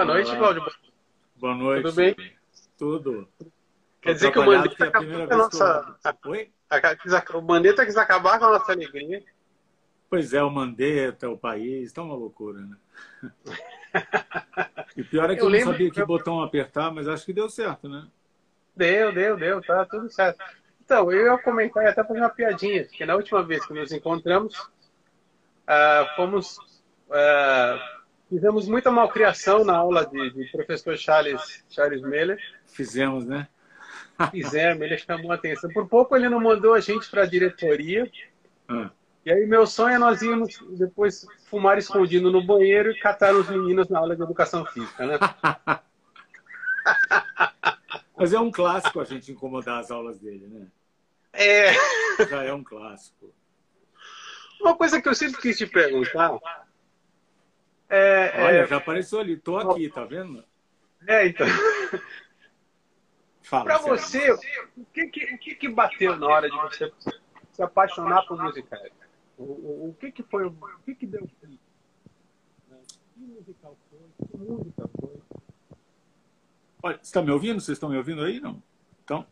Boa noite, Cláudio. Boa noite. Tudo bem? Tudo. Quer dizer que o Mandetta é a primeira acabou com a nossa... eu... Oi? O Mandetta quis acabar com a nossa alegria. Pois é, o Mandetta, o país, tá uma loucura, né? E pior é que eu, eu não sabia que botão apertar, mas acho que deu certo, né? Deu, deu, deu, tá tudo certo. Então, eu ia comentar e até fazer uma piadinha, que na última vez que nos encontramos, uh, fomos. Uh, fizemos muita malcriação na aula de, de professor Charles, Charles Miller. Fizemos, né? Fizemos, ele chamou a atenção. Por pouco ele não mandou a gente para a diretoria. Ah. E aí meu sonho é nós irmos depois fumar escondido no banheiro e catar os meninos na aula de educação física, né? Mas é um clássico a gente incomodar as aulas dele, né? É. Já é um clássico. Uma coisa que eu sempre quis te perguntar. É, Olha, é... já apareceu ali, tô aqui, tá vendo? É, então. Pra você, o que, que, que, que bateu na hora de você se apaixonar por música? O, o, o que, que foi, o que, que deu Que musical foi? Que música foi? Olha, você está me ouvindo? Vocês estão me ouvindo aí? Não? Então,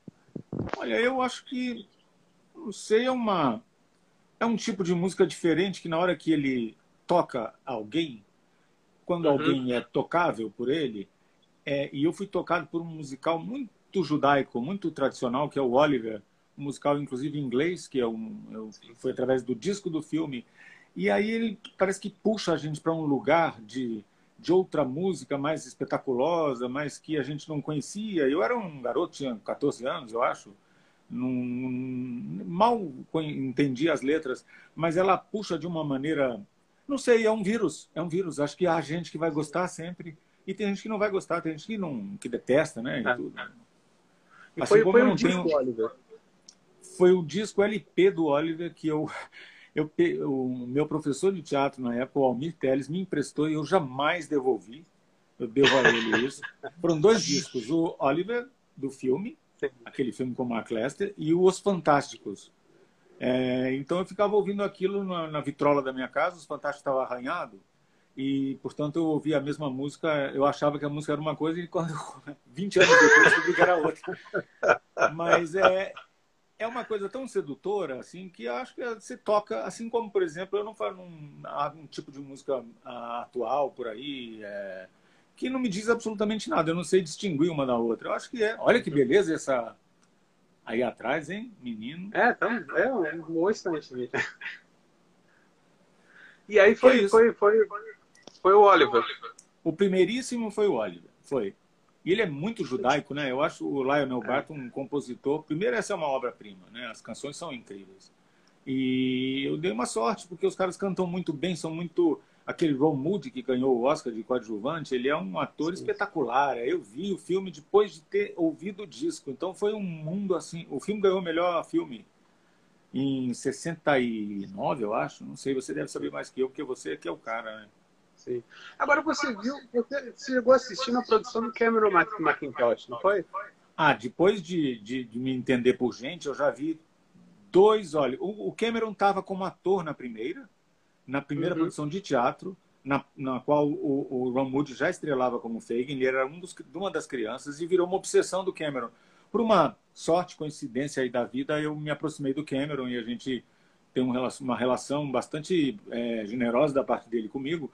olha, eu acho que, não sei, é uma é um tipo de música diferente que na hora que ele toca alguém, quando uhum. alguém é tocável por ele, é, e eu fui tocado por um musical muito judaico, muito tradicional, que é o Oliver, um musical inclusive em inglês, que é um, eu, foi através do disco do filme. E aí ele parece que puxa a gente para um lugar de, de outra música mais espetaculosa, mais que a gente não conhecia. Eu era um garoto, tinha 14 anos, eu acho não, mal entendi as letras, mas ela puxa de uma maneira, não sei, é um vírus, é um vírus. Acho que há gente que vai gostar sempre e tem gente que não vai gostar, tem gente que não que detesta, né? E, é. tudo. e assim foi, foi um disco, tenho... Oliver. Foi o disco LP do Oliver que eu eu, o meu professor de teatro na época, o Almir Teles, me emprestou e eu jamais devolvi. Eu devo a ele isso. Foram dois discos, o Oliver, do filme, aquele filme com Mark Lester, e Os Fantásticos. É, então eu ficava ouvindo aquilo na, na, vitrola da minha casa, Os Fantásticos estava arranhado, e portanto eu ouvia a mesma música, eu achava que a música era uma coisa, e quando 20 anos depois descobri que era outra. Mas é, é uma coisa tão sedutora, assim, que acho que você toca, assim como, por exemplo, eu não falo um, um tipo de música uh, atual por aí, é, que não me diz absolutamente nada. Eu não sei distinguir uma da outra. Eu acho que é. Olha que beleza essa aí atrás, hein, menino? É, então, é um bom instante. E aí foi, foi, foi, foi, foi o Oliver. O primeiríssimo foi o Oliver, foi. E ele é muito judaico, né? Eu acho o Lionel Barton um compositor. Primeiro, essa é uma obra-prima, né? As canções são incríveis. E eu dei uma sorte, porque os caras cantam muito bem, são muito aquele Ron Moody que ganhou o Oscar de coadjuvante, ele é um ator Sim. espetacular. Eu vi o filme depois de ter ouvido o disco, então foi um mundo assim. O filme ganhou o melhor filme em 69, eu acho. Não sei, você deve saber mais que eu, porque você é que é o cara, né? Sim. Agora você viu, você chegou a assistir na produção do Cameron McIntosh, não foi? Ah, depois de, de, de me entender por gente, eu já vi dois. Olha, o, o Cameron estava como ator na primeira na primeira uhum. produção de teatro, na, na qual o, o, Ron Moody já estrelava como Fagin, ele era um dos, uma das crianças e virou uma obsessão do Cameron. Por uma sorte, coincidência aí da vida, eu me aproximei do Cameron e a gente tem um, uma relação bastante é, generosa da parte dele comigo.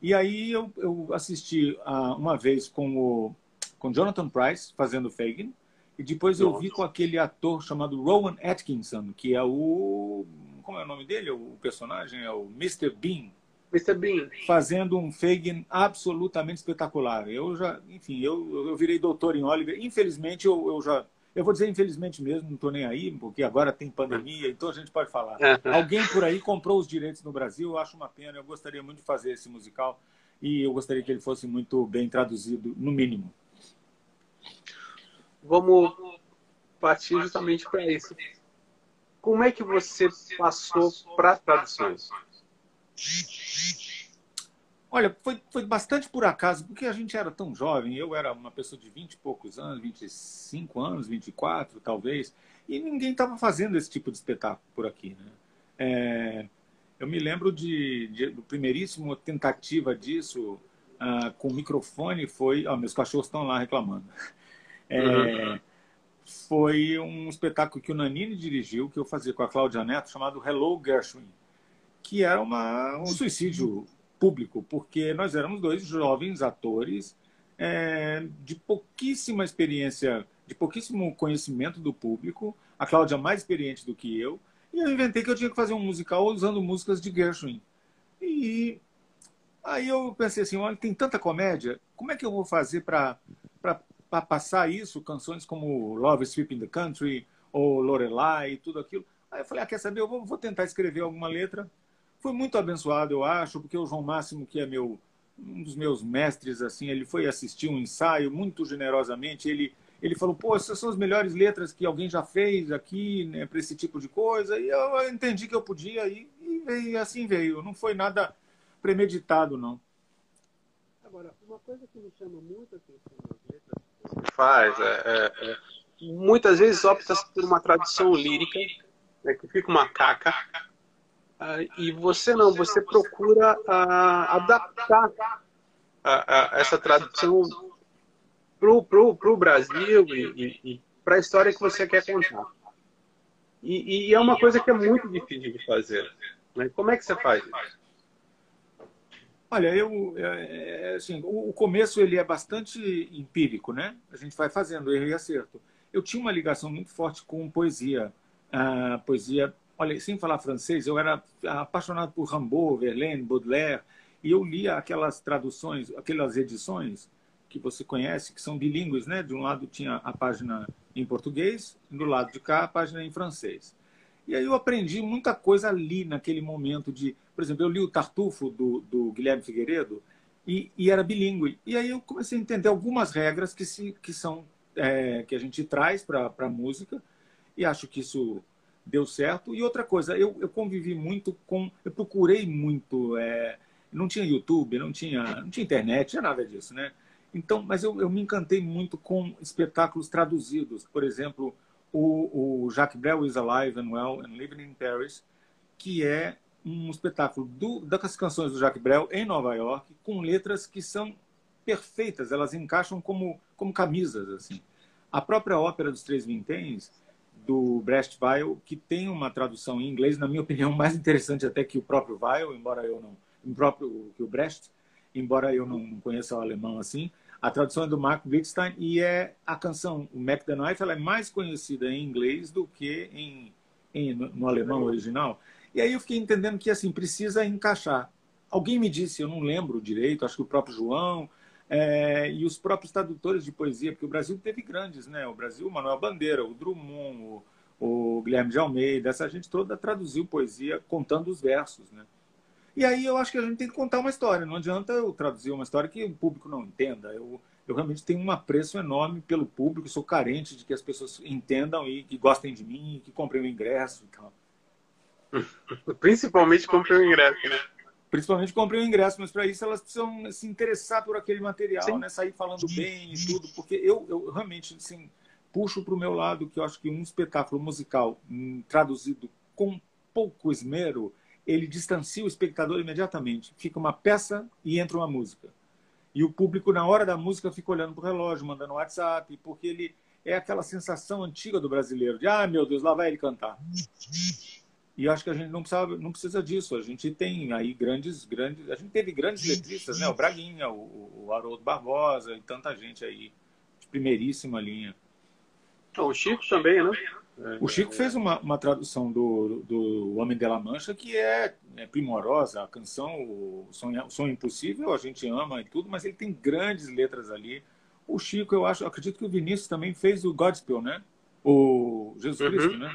E aí eu, eu assisti uh, uma vez com o com Jonathan Price fazendo Fagin e depois eu vi com aquele ator chamado Rowan Atkinson, que é o como é o nome dele? O personagem é o Mr. Bean. Mr. Bean. Fazendo um Fagin absolutamente espetacular. Eu já, enfim, eu, eu virei doutor em Oliver. Infelizmente, eu, eu já. Eu vou dizer infelizmente mesmo, não estou nem aí, porque agora tem pandemia, então a gente pode falar. Alguém por aí comprou os direitos no Brasil, eu acho uma pena. Eu gostaria muito de fazer esse musical e eu gostaria que ele fosse muito bem traduzido, no mínimo. Vamos partir justamente para isso. Como é que você passou para traduções? Olha, foi, foi bastante por acaso, porque a gente era tão jovem, eu era uma pessoa de 20 e poucos anos, 25 anos, 24 talvez, e ninguém estava fazendo esse tipo de espetáculo por aqui. Né? É, eu me lembro de, de, do primeiríssimo tentativa disso, uh, com microfone foi. Oh, meus cachorros estão lá reclamando. É, uhum. Foi um espetáculo que o Nanini dirigiu, que eu fazia com a Cláudia Neto, chamado Hello Gershwin, que era uma, um suicídio público, porque nós éramos dois jovens atores é, de pouquíssima experiência, de pouquíssimo conhecimento do público, a Cláudia mais experiente do que eu, e eu inventei que eu tinha que fazer um musical usando músicas de Gershwin. E aí eu pensei assim, olha, tem tanta comédia, como é que eu vou fazer para passar isso, canções como Love Sweeping the Country, ou Lorelai, tudo aquilo. Aí eu falei, ah, quer saber, eu vou, vou tentar escrever alguma letra. Foi muito abençoado, eu acho, porque o João Máximo, que é meu um dos meus mestres, assim, ele foi assistir um ensaio muito generosamente, ele ele falou, pô, essas são as melhores letras que alguém já fez aqui, né, para esse tipo de coisa. E eu entendi que eu podia e, e, assim veio. Não foi nada premeditado, não. Agora, uma coisa que me chama muito a atenção nas letras que você faz é, é, é muitas vezes opta por uma tradução lírica, né, que fica uma caca, uh, e você não, você procura uh, adaptar uh, essa tradução pro, pro, pro Brasil e, e, e para a história que você quer contar. E, e, é uma coisa que é muito difícil de fazer. Né? Como é que você faz isso? Olha, eu, é, é, assim, o, começo ele é bastante empírico, né? A gente vai fazendo erro e acerto. Eu tinha uma ligação muito forte com poesia, a poesia. Olha, sem falar francês, eu era apaixonado por Rimbaud, Verlaine, Baudelaire, e eu lia aquelas traduções, aquelas edições que você conhece, que são bilíngues, né? De um lado tinha a página em português, do lado de cá a página em francês. E aí eu aprendi muita coisa ali naquele momento de, por exemplo, eu li o Tartufo do, do Guilherme Figueiredo e, e, era bilíngue. E aí eu comecei a entender algumas regras que se que são é, que a gente traz para a música e acho que isso deu certo. E outra coisa, eu, eu convivi muito com, eu procurei muito, é, não tinha YouTube, não tinha, não tinha internet, não tinha nada disso, né? Então, mas eu, eu me encantei muito com espetáculos traduzidos. Por exemplo, o, o Jacques Brel is Alive and Well and Living in Paris, que é um espetáculo do, das canções do Jacques Brel em Nova York, com letras que são perfeitas, elas encaixam como, como camisas. assim. A própria ópera dos Três Vinténs, do Brecht Weil, que tem uma tradução em inglês, na minha opinião, mais interessante até que o próprio Weil, embora eu não, o próprio que o Brecht, embora eu não conheça o alemão assim, a tradução é do Mark Wittstein e é a canção, o Mac the Knife, ela é mais conhecida em inglês do que em, em no, no, alemão original. E aí eu fiquei entendendo que assim precisa encaixar. Alguém me disse, eu não lembro direito, acho que o próprio João é, e os próprios tradutores de poesia, porque o Brasil teve grandes, né? O Brasil, o Manuel Bandeira, o Drummond, o, o Guilherme de Almeida, essa gente toda traduziu poesia contando os versos, né? E aí eu acho que a gente tem que contar uma história. Não adianta eu traduzir uma história que o público não entenda. Eu, eu realmente tenho um apreço enorme pelo público, sou carente de que as pessoas entendam e que gostem de mim, que comprem o ingresso e tal. Principalmente comprem o ingresso, né? Principalmente comprem o ingresso, mas para isso elas precisam se interessar por aquele material, né? Sair falando bem e tudo, porque eu, eu realmente assim, puxo para o meu lado que eu acho que um espetáculo musical um, traduzido com pouco esmero ele distancia o espectador imediatamente. Fica uma peça e entra uma música. E o público, na hora da música, fica olhando para o relógio, mandando WhatsApp, porque ele é aquela sensação antiga do brasileiro, de, ah, meu Deus, lá vai ele cantar. E acho que a gente não precisa, não precisa disso. A gente tem aí grandes, grandes. A gente teve grandes letristas, né? O Braguinha, o, o Haroldo Barbosa e tanta gente aí de primeiríssima linha. O Chico também, né? O Chico fez uma, uma tradução do, do Homem de la Mancha que é, é primorosa. A canção, o Sonho, o Sonho Impossível, a gente ama e tudo, mas ele tem grandes letras ali. O Chico, eu acho, acredito que o Vinícius também fez o Godspell, né? O Jesus uhum. Cristo, né?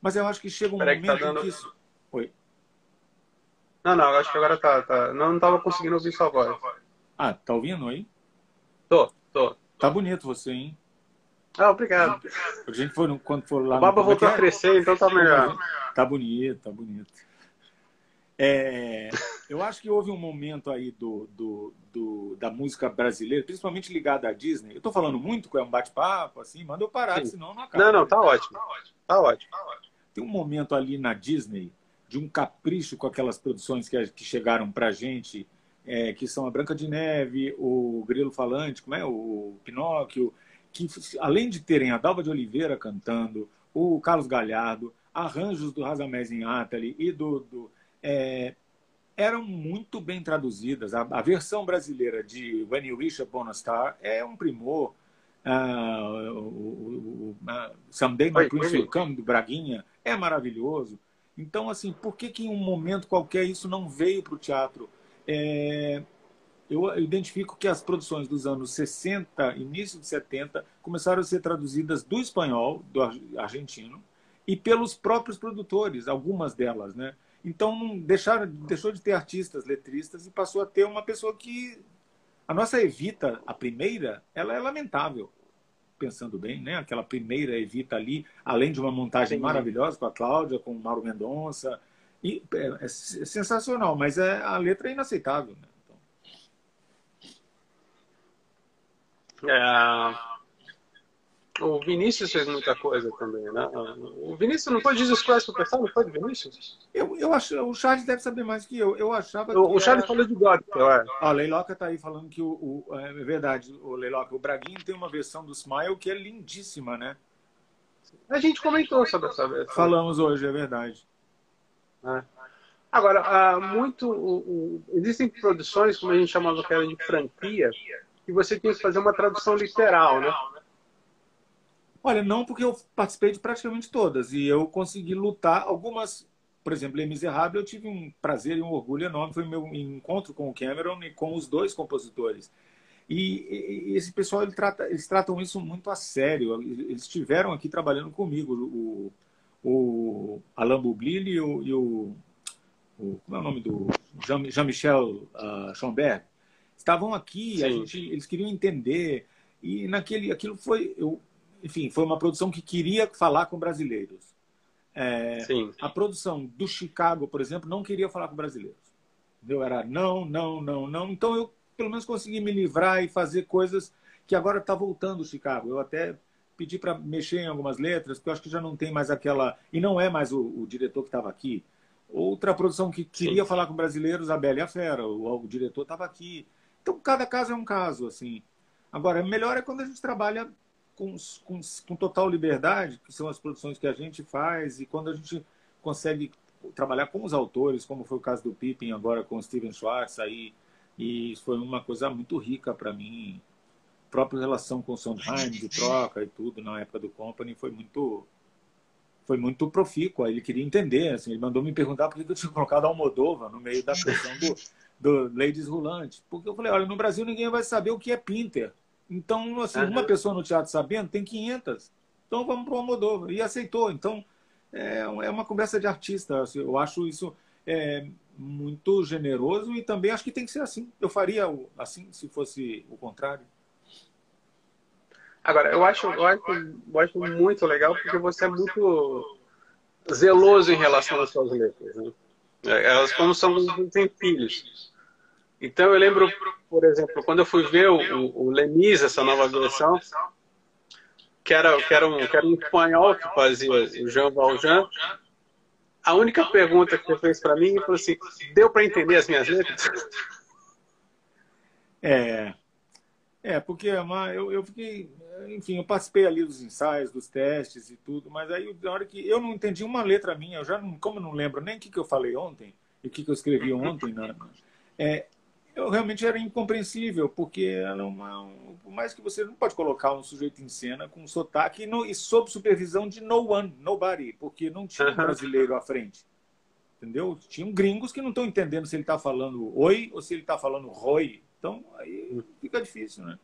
Mas eu acho que chega um Peraí momento que, tá dando... que isso. Oi. Não, não, acho que agora tá. tá... Não, não tava conseguindo ouvir sua voz. Ah, tá ouvindo aí? Tô, tô. Tá bonito você, hein? Ah, obrigado. A gente foi quando for lá. A barba no... voltou a crescer, então tá melhor. Tá bonito, tá bonito. É, eu acho que houve um momento aí do, do, do, da música brasileira, principalmente ligada à Disney. Eu tô falando muito, é um bate-papo, assim, manda eu parar, Sim. senão não acaba. Não, não, tá ótimo. Tá ótimo. Tem um momento ali na Disney de um capricho com aquelas produções que, que chegaram pra gente é, que são a Branca de Neve, o Grilo Falante, como é? o Pinóquio, que além de terem a Dalva de Oliveira cantando, o Carlos Galhardo, arranjos do Razamés em Atali e do, do é, eram muito bem traduzidas. A, a, versão brasileira de When You Wish Upon a Star é um primor. Uh, o, o, uh, Someday My Prince Will Come, do Braguinha, é maravilhoso. Então, assim, por que, que em um momento qualquer isso não veio para o teatro? É, eu identifico que as produções dos anos 60, início de 70, começaram a ser traduzidas do espanhol, do argentino, e pelos próprios produtores, algumas delas, né? Então, deixaram, deixou de ter artistas, letristas, e passou a ter uma pessoa que... A nossa Evita, a primeira, ela é lamentável, pensando bem, né? Aquela primeira Evita ali, além de uma montagem Sim. maravilhosa com a Cláudia, com o Mauro Mendonça, e é, é sensacional, mas é, a letra é inaceitável, né? É, o Vinícius fez muita coisa também, né? O Vinícius não foi Jesus Christ Superstar, não foi Vinícius? Eu, eu acho, o Charles deve saber mais que eu. Eu achava O, o Charles era... falou de gospel, é. O Leiloca tá aí falando que o, o, é verdade, o Leiloca, o Braguinho tem uma versão do Smile que é lindíssima, né? A gente comentou sobre essa versão. Falamos hoje, é verdade. É. Agora, muito, o, o, existem produções, como a gente chamava que era de franquia, que você tinha que fazer uma tradução literal, né? Olha, não, porque eu participei de praticamente todas e eu consegui lutar algumas. Por exemplo, em Miserável, eu tive um prazer e um orgulho enorme. Foi meu encontro com o Cameron e com os dois compositores. E, e esse pessoal ele trata, eles tratam isso muito a sério. Eles estiveram aqui trabalhando comigo, o, o Alain Boublil e o, e o, o, Como é o nome do. Jean-Michel uh, Schomberg estavam aqui, a gente, eles queriam entender. E naquele, aquilo foi, eu, enfim, foi uma produção que queria falar com brasileiros. É, a produção do Chicago, por exemplo, não queria falar com brasileiros. Entendeu? Era não, não, não, não. Então eu, pelo menos, consegui me livrar e fazer coisas que agora está voltando o Chicago. Eu até pedi para mexer em algumas letras, porque eu acho que já não tem mais aquela. E não é mais o, o diretor que estava aqui. Outra produção que queria Sim. falar com brasileiros, a Bela e a Fera. O, o diretor estava aqui. Então, cada caso é um caso, assim. Agora, melhor é quando a gente trabalha com, com, com total liberdade, que são as produções que a gente faz, e quando a gente consegue trabalhar com os autores, como foi o caso do Pippin agora com o Steven Schwartz aí, e foi uma coisa muito rica para mim. A própria relação com o Sondheim, de troca e tudo, na época do Company, foi muito foi muito profícua. Ele queria entender, assim, ele mandou me perguntar por que eu tinha colocado Almodova no meio da questão do, do Ladies Rulante. Porque eu falei, olha, no Brasil ninguém vai saber o que é Pinter. Então, assim, uhum. uma pessoa no teatro sabendo tem 500. Então vamos para o Almodóvar. E aceitou. Então, é, é uma conversa de artista. Assim, eu acho isso é, muito generoso e também acho que tem que ser assim. Eu faria assim se fosse o contrário. Agora, eu acho, eu acho, eu acho muito legal porque você é muito zeloso em relação às suas letras. Né? É, elas, como são, têm filhos. Então eu lembro, por exemplo, quando eu fui ver o, o Lemis, essa nova versão, que era, que era, um, que era um espanhol que fazia o Jean Valjean, a única pergunta que ele fez para mim foi assim: deu para entender as minhas letras? É, é porque eu, eu fiquei enfim, eu participei ali dos ensaios, dos testes e tudo, mas aí na hora que eu não entendi uma letra minha, eu já não, como eu não lembro nem o que, que eu falei ontem e o que, que eu escrevi ontem, né? é, eu realmente era incompreensível, porque era uma, um, por mais que você não pode colocar um sujeito em cena com um sotaque e, no, e sob supervisão de no one, nobody, porque não tinha um brasileiro à frente. Entendeu? Tinham gringos que não estão entendendo se ele está falando oi ou se ele está falando roi. Então, aí fica difícil, né?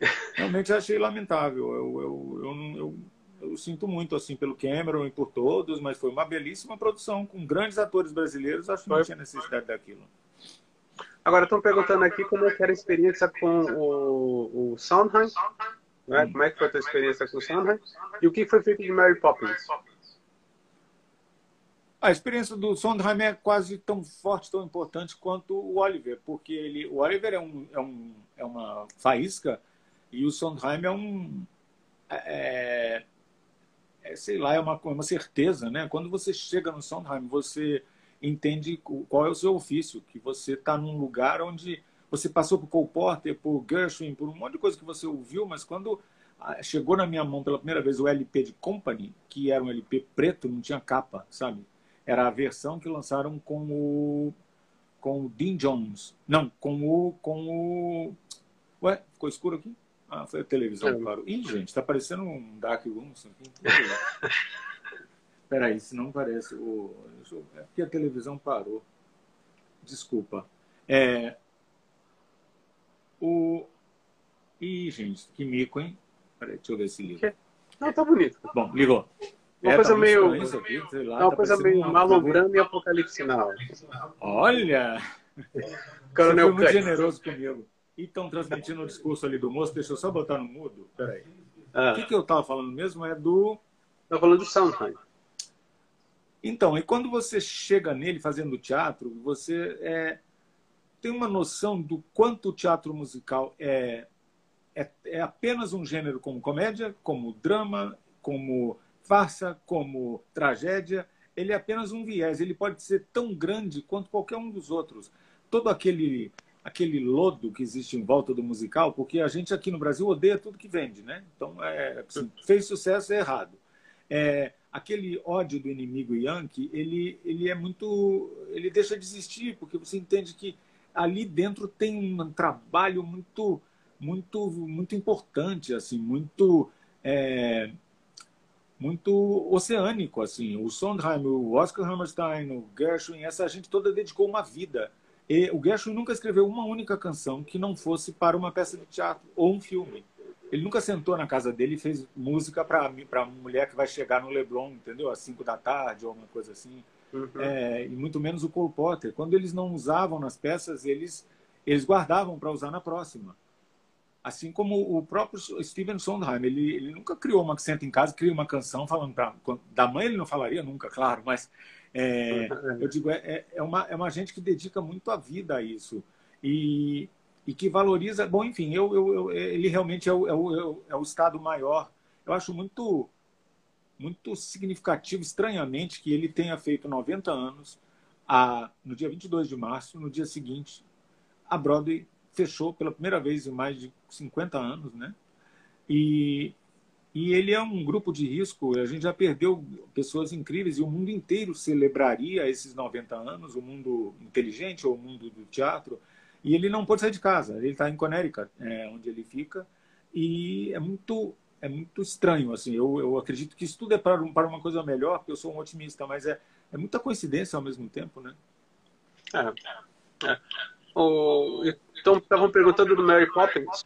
realmente achei lamentável. Eu, eu, eu, eu, eu, sinto muito assim pelo Cameron e por todos, mas foi uma belíssima produção com grandes atores brasileiros. Acho que não tinha necessidade daquilo. Agora estão perguntando aqui como é que era a experiência com o, o Sondheim. Né? Como é que foi a tua experiência com o Sondheim? E o que foi feito de Mary Poppins? A experiência do Sondheim é quase tão forte, tão importante quanto o Oliver, porque ele, o Oliver é, um, é, um, é uma faísca e o Sondheim é um. É, é, é, sei lá, é uma, uma certeza, né? Quando você chega no Sondheim, você entende qual é o seu ofício, que você está num lugar onde você passou por Cole Porter, por Gershwin, por um monte de coisa que você ouviu, mas quando ah, chegou na minha mão pela primeira vez o LP de Company, que era um LP preto, não tinha capa, sabe? Era a versão que lançaram com o com o Dean Jones. Não, com o com o Ué, ficou escuro aqui? Ah, foi a televisão parou. Ih, gente, tá parecendo um Dark Room aqui. Peraí, se não parece. O... É porque a televisão parou. Desculpa. É... O... Ih, gente, que mico, hein? Peraí, deixa eu ver se liga. Não, tá bonito. Bom, ligou. Uma é, coisa tá meio. Aqui, lá, uma tá coisa meio um malograma e apocalipse sinal. Olha! Coronel Você foi muito generoso comigo. E estão transmitindo o discurso ali do moço. Deixa eu só botar no mudo. Peraí. Ah. O que, que eu estava falando mesmo é do. Estava falando do Sondheim. Então, e quando você chega nele fazendo teatro, você é, tem uma noção do quanto o teatro musical é, é, é apenas um gênero como comédia, como drama, como farsa, como tragédia. Ele é apenas um viés. Ele pode ser tão grande quanto qualquer um dos outros. Todo aquele aquele lodo que existe em volta do musical, porque a gente aqui no Brasil odeia tudo que vende, né? Então, é, assim, fez sucesso é errado. É, aquele ódio do inimigo Yankee, ele, ele é muito, ele deixa de existir, porque você entende que ali dentro tem um trabalho muito, muito, muito importante, assim, muito, é, muito oceânico, assim. O Sondheim, o Oscar Hammerstein, o Gershwin, essa gente toda dedicou uma vida e o Gershwin nunca escreveu uma única canção que não fosse para uma peça de teatro ou um filme. Ele nunca sentou na casa dele e fez música para uma mulher que vai chegar no Leblon, entendeu? Às 5 da tarde ou uma coisa assim. Uhum. É, e muito menos o Cole Potter. Quando eles não usavam nas peças, eles, eles guardavam para usar na próxima. Assim como o próprio Steven Sondheim, ele, ele nunca criou uma que senta em casa, cria uma canção falando para da mãe ele não falaria nunca, claro, mas é, eu digo, é, é, é, uma, é uma gente que dedica muito a vida a isso. E, e que valoriza. Bom, enfim, eu, eu, eu ele realmente é o, é, o, é o Estado maior. Eu acho muito, muito significativo, estranhamente, que ele tenha feito 90 anos. A, no dia 22 de março, no dia seguinte, a Broadway fechou pela primeira vez em mais de 50 anos, né? E, e ele é um grupo de risco. A gente já perdeu pessoas incríveis e o mundo inteiro celebraria esses 90 anos, o mundo inteligente ou o mundo do teatro. E ele não pode sair de casa. Ele está em Connecticut, é, onde ele fica. E é muito é muito estranho. assim. Eu, eu acredito que isso tudo é para, para uma coisa melhor, porque eu sou um otimista, mas é, é muita coincidência ao mesmo tempo, né? É. é. O, então, estavam perguntando do Mary Poppins.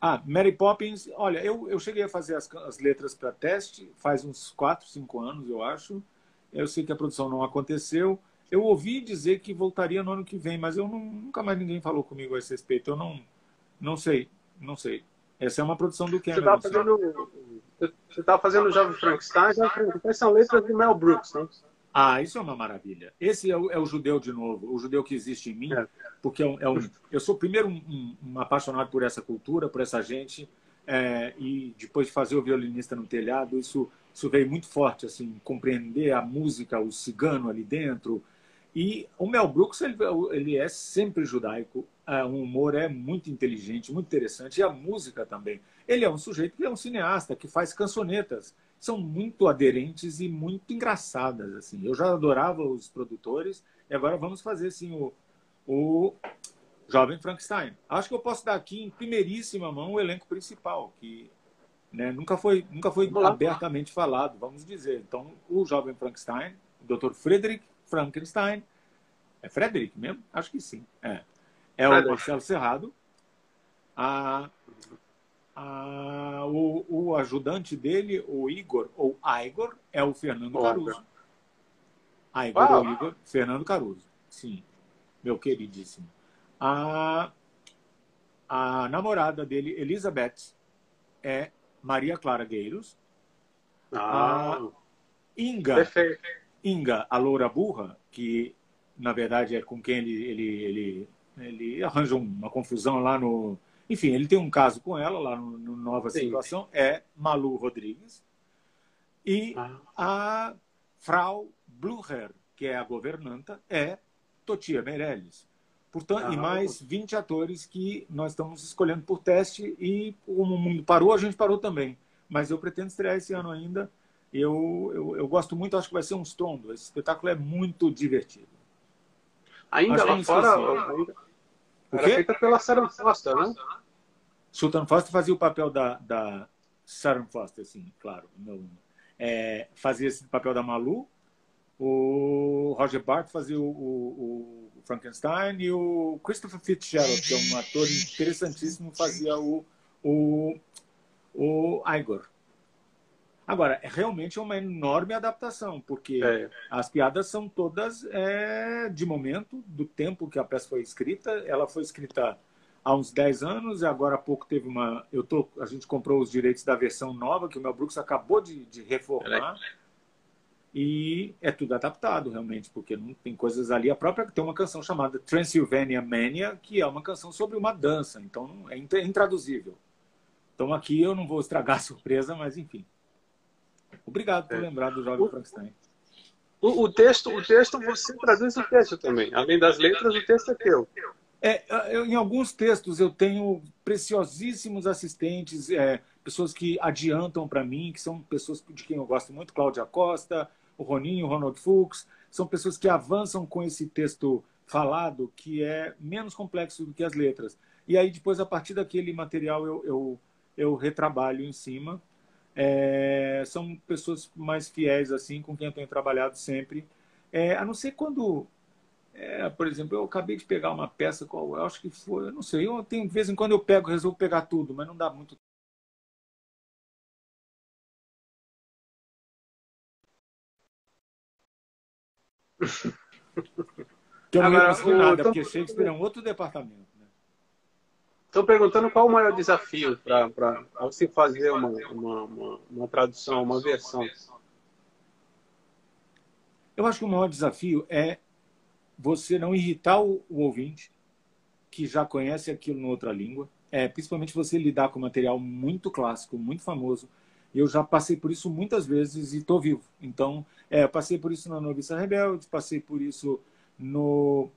Ah, Mary Poppins, olha, eu, eu cheguei a fazer as, as letras para teste faz uns 4, 5 anos, eu acho. Eu sei que a produção não aconteceu. Eu ouvi dizer que voltaria no ano que vem, mas eu não, nunca mais ninguém falou comigo a esse respeito. Eu não, não sei, não sei. Essa é uma produção do Cameron. Você estava fazendo, você estava fazendo Jovem Frankenstein, Jovem Frankenstein são letras de Mel Brooks, né? Ah, isso é uma maravilha. Esse é o, é o, judeu de novo, o judeu que existe em mim, é. porque é um, é um, eu sou primeiro um, um, um, apaixonado por essa cultura, por essa gente, é, e depois de fazer o violinista no telhado, isso, isso veio muito forte, assim, compreender a música, o cigano ali dentro. E o Mel Brooks, ele, ele é sempre judaico, é, o humor é muito inteligente, muito interessante, e a música também. Ele é um sujeito que é um cineasta, que faz cançonetas são muito aderentes e muito engraçadas. assim. Eu já adorava os produtores e agora vamos fazer assim, o, o Jovem Frankenstein. Acho que eu posso dar aqui em primeiríssima mão o elenco principal, que né, nunca foi, nunca foi abertamente falado, vamos dizer. Então, o Jovem Frankenstein, o Dr. Frederick Frankenstein, é Frederick mesmo? Acho que sim. É, é o Marcelo Serrado, a ah, o, o, ajudante dele, o Igor, ou Igor, é o Fernando Caruso. Igor ou Igor, Fernando Caruso. Sim, meu queridíssimo. A, a namorada dele, Elizabeth, é Maria Clara Gueiros. Ah, a Inga, perfeito. Inga, a loura burra, que na verdade é com quem ele, ele, ele, ele arranja uma confusão lá no, enfim, ele tem um caso com ela lá no, no Nova Sim. Situação, é Malu Rodrigues. E ah. a Frau Blucher, que é a governanta, é Totia Meirelles. Portanto, ah, e mais 20 atores que nós estamos escolhendo por teste e como o mundo parou, a gente parou também. Mas eu pretendo estrear esse ano ainda. Eu, eu, eu gosto muito, acho que vai ser um estrondo. Esse espetáculo é muito divertido. Ainda lá fora, ainda... era feita pela Sarah Foster, né? Sultan Foster fazia o papel da, da Sarah Foster, sim, claro. é, fazia esse papel da Malu. O Roger Bart fazia o, o, o Frankenstein, e o Christopher Fitzgerald, que é um ator interessantíssimo, fazia o, o, o Igor. Agora, é realmente uma enorme adaptação, porque é. as piadas são todas é, de momento, do tempo que a peça foi escrita. Ela foi escrita há uns 10 anos e agora há pouco teve uma. Eu tô, a gente comprou os direitos da versão nova, que o Mel Brooks acabou de, de reformar. É e é tudo adaptado realmente, porque não tem coisas ali. A própria tem uma canção chamada Transylvania Mania, que é uma canção sobre uma dança, então é intraduzível. Então aqui eu não vou estragar a surpresa, mas enfim. Obrigado por é. lembrar do Jovem Frankenstein. O, o, texto, o texto você traduz o texto também. Além das letras, o texto é teu. É, eu, em alguns textos eu tenho preciosíssimos assistentes, é, pessoas que adiantam para mim, que são pessoas de quem eu gosto muito, Cláudia Costa, o Roninho, o Ronald Fuchs, são pessoas que avançam com esse texto falado que é menos complexo do que as letras. E aí depois, a partir daquele material, eu, eu, eu retrabalho em cima. É, são pessoas mais fiéis, assim, com quem eu tenho trabalhado sempre. É, a não ser quando, é, por exemplo, eu acabei de pegar uma peça, qual eu acho que foi, eu não sei, eu tenho, de vez em quando eu pego, resolvo pegar tudo, mas não dá muito Que eu não Agora, o... nada, porque Shakespeare é um outro departamento. Né? perguntando qual o maior desafio para você fazer uma, uma, uma, uma, tradução, uma versão. Eu acho que o maior desafio é você não irritar o, o ouvinte que já conhece aquilo em outra língua. É, principalmente você lidar com material muito clássico, muito famoso, eu já passei por isso muitas vezes e estou vivo. Então, é, passei por isso na Noviça Rebelde, passei por isso no,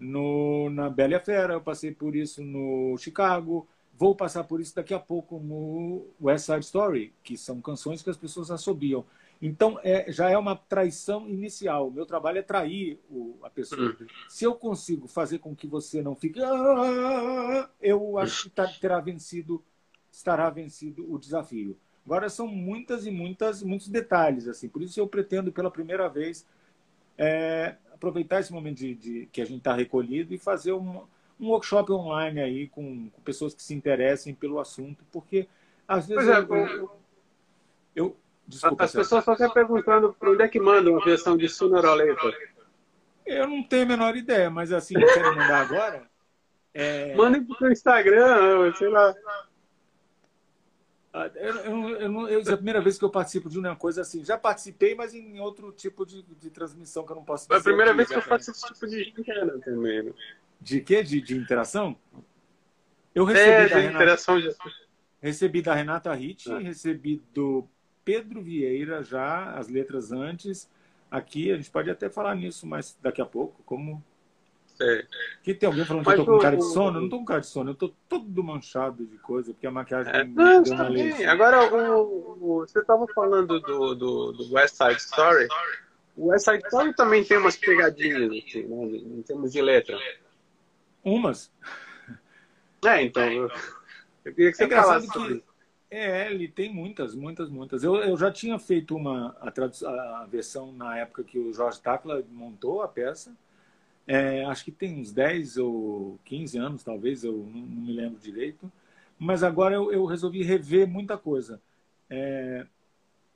no, na Bela e a Fera, eu passei por isso no Chicago, vou passar por isso daqui a pouco no West Side Story, que são canções que as pessoas assobiam. Então, é, já é uma traição inicial. O meu trabalho é trair o, a pessoa. Uhum. Se eu consigo fazer com que você não fique. Ah", eu acho que tá, terá vencido, estará vencido o desafio. Agora são muitas e muitas, muitos detalhes, assim. Por isso eu pretendo pela primeira vez é, aproveitar esse momento de, de que a gente está recolhido e fazer um, um workshop online aí com, com, pessoas que se interessem pelo assunto, porque às vezes é, eu, eu, eu desculpa, as pessoas estão até perguntando para onde é que mandam a versão de Sooner or Later. Eu não tenho a menor ideia, mas assim, querem mandar agora? É... Mandem para o Instagram, sei lá. Ah, eu, eu, eu, é a primeira vez que eu participo de uma coisa assim. Já participei, mas em outro tipo de, de transmissão que eu não posso dizer. É a primeira vez que eu faço esse tipo de gincana também. Né? De quê? De, de interação? Eu recebi é, da Renata, interação já. Recebi da Renata Ritt, ah. recebi do Pedro Vieira já as letras antes. Aqui a gente pode até falar nisso mais daqui a pouco, como é. Que tem alguém falando Mas que eu tô com cara de sono? Eu não tô com cara de sono, eu tô todo manchado de coisa, porque a maquiagem é, não, deu uma lei. Agora, o, o, você tava falando do, do, do, West Side Story. O West Side Story também tem umas pegadinhas, assim, né, em termos de letra. Umas? É, então. Eu, eu queria que você é falasse sobre que... É, ele tem muitas, muitas, muitas. Eu, eu já tinha feito uma a, a versão na época que o Jorge Tacla montou a peça. É, acho que tem uns 10 ou 15 anos, talvez, eu não, não me lembro direito. Mas agora eu, eu resolvi rever muita coisa. É,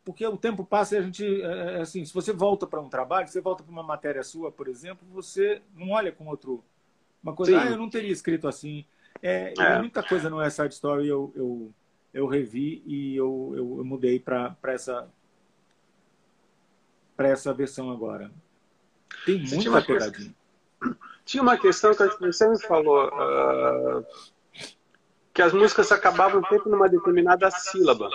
porque o tempo passa e a gente, é, é assim, se você volta para um trabalho, você volta para uma matéria sua, por exemplo, você não olha com outro. Uma coisa, Sim. ah, eu não teria escrito assim. É, é. Muita coisa no West Side Story eu, eu, eu revi e eu, eu, eu mudei para essa, essa versão agora. Tem muita pegadinha. Tinha uma questão que você me falou, uh, que as músicas acabavam sempre numa determinada sílaba.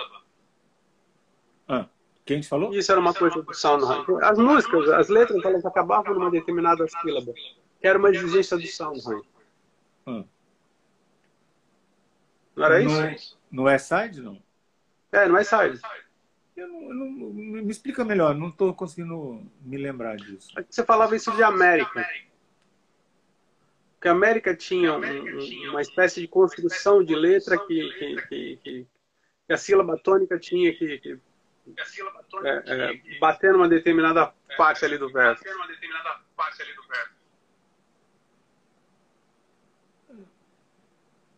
Ah, Quem te falou? Isso era uma coisa do Sondheim. As músicas, as letras, elas acabavam numa determinada sílaba. Que era uma exigência do Sondheim. Ah. Não era isso? No, no West Side, não? É, no West Side. Eu não, eu não- me explica melhor, não estou conseguindo me lembrar disso. Você falava isso de América. Que a América tinha um- um- uma espécie de construção de letra que, que, que- que- que a sílaba tônica tinha que, que é, é, bater numa determinada parte ali do verso.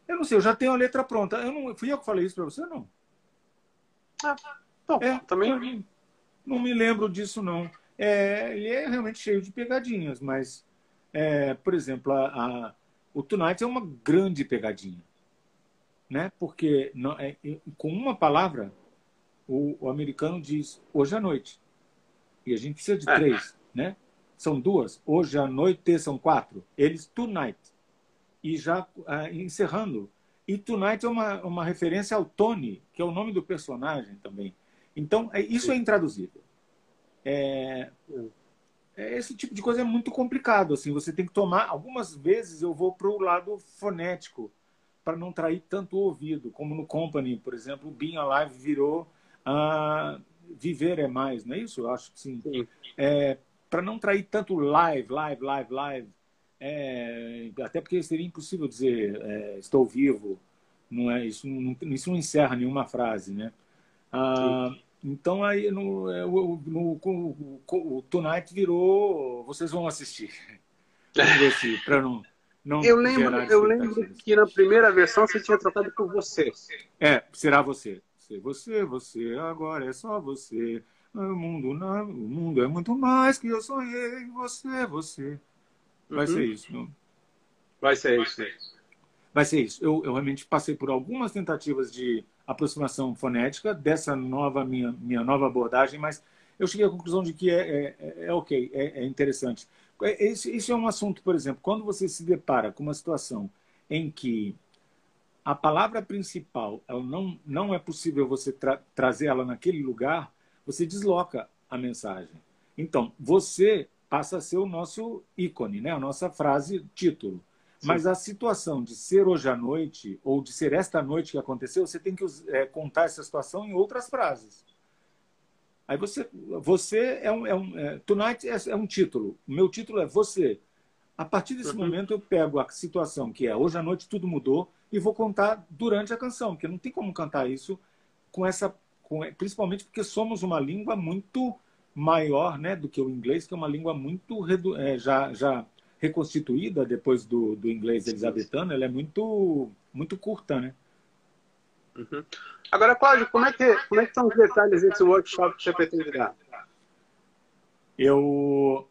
Eu não sei, eu já tenho a letra pronta. Eu não, fui eu que falei isso para você, não? Bom, É, também não me lembro disso, não. É, ele é realmente cheio de pegadinhas, mas, é, por exemplo, a, a- o Tonight é uma grande pegadinha. Né? Porque não- é, é, com uma palavra, o, o americano diz hoje à noite. E a gente precisa de É. três. Né? São duas. Hoje à noite são quatro. Eles, tonight. E já ah, encerrando. E Tonight é uma, uma referência ao Tony, que é o nome do personagem também. Então, é, isso é intraduzível. É, é, esse tipo de coisa é muito complicado. Assim, você tem que tomar. Algumas vezes eu vou para o lado fonético, para não trair tanto o ouvido, como no Company, por exemplo, o Being Alive virou ah, Viver é Mais, não é isso? Eu acho que sim. Sim. É, para não trair tanto live, live, live, live. É, até porque seria impossível dizer é, estou vivo. Não é isso não, isso não encerra nenhuma frase, né? Ah, então aí no, é, o- no, o, Tonight virou vocês vão assistir. Vamos ver se para não não Eu lembro, eu lembro que na primeira versão você tinha trocado por você. É, será você. Você, você, você, agora é só você. O mundo, não, o mundo é muito mais que eu sonhei. Você, você. Vai Uhum. ser isso. Não? Vai ser isso. Vai ser isso. Eu, eu realmente passei por algumas tentativas de aproximação fonética dessa nova minha, minha nova abordagem, mas eu cheguei à conclusão de que é, é, é- é ok, é, é interessante. É- Esse, esse é um assunto, por exemplo, quando você se depara com uma situação em que a palavra principal ela não, não é possível você tra trazer ela naquele lugar, você desloca a mensagem. Então, você passa a ser o nosso ícone, né? a nossa frase título. Mas a situação de ser hoje à noite, ou de ser esta noite que aconteceu, você tem que é, contar essa situação em outras frases. Aí você, você é um, é um é, tonight é, é um título. O meu título é você. A partir desse Uhum. momento eu pego a situação que é hoje à noite tudo mudou e vou contar durante a canção, porque não tem como cantar isso com essa, com, principalmente porque somos uma língua muito maior, né, do que o inglês, que é uma língua muito é, já já reconstituída depois do, do inglês elisabetano, ela é muito muito curta, né? Uhum. Agora, Cláudio, como é, que, como é que são os detalhes desse workshop que você pretende dar? Eu,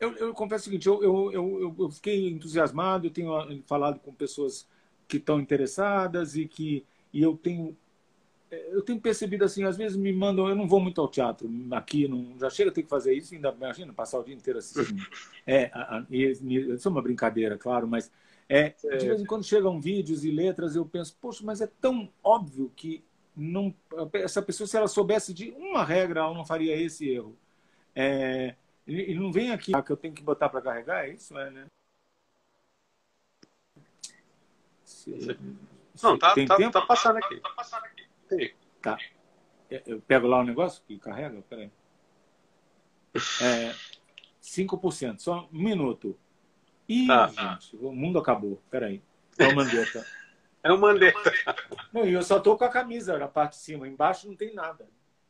eu, eu confesso o seguinte, eu, eu, eu, eu fiquei entusiasmado, eu tenho falado com pessoas que estão interessadas e que e eu tenho eu tenho percebido assim, às vezes me mandam, eu não vou muito ao teatro aqui, não, já chega a ter que fazer isso, ainda imagina passar o dia inteiro assistindo. É, a, a, isso é uma brincadeira, claro, mas é, de vez em quando chegam vídeos e letras, eu penso, poxa, mas é tão óbvio que não, essa pessoa, se ela soubesse de uma regra, ela não faria esse erro. É, e, não vem aqui ah, que eu tenho que botar para carregar, é isso, é, né? Se- Não, tá, tem tá, tempo? tá passando aqui. Tem. Tá. Eu pego lá o negócio que carrega? Peraí. É, 5%, só um minuto. Ih, Tá. gente, o mundo acabou. Peraí. É o Mandetta. É o Mandetta. Não, e eu só tô com a camisa na parte de cima. Embaixo não tem nada.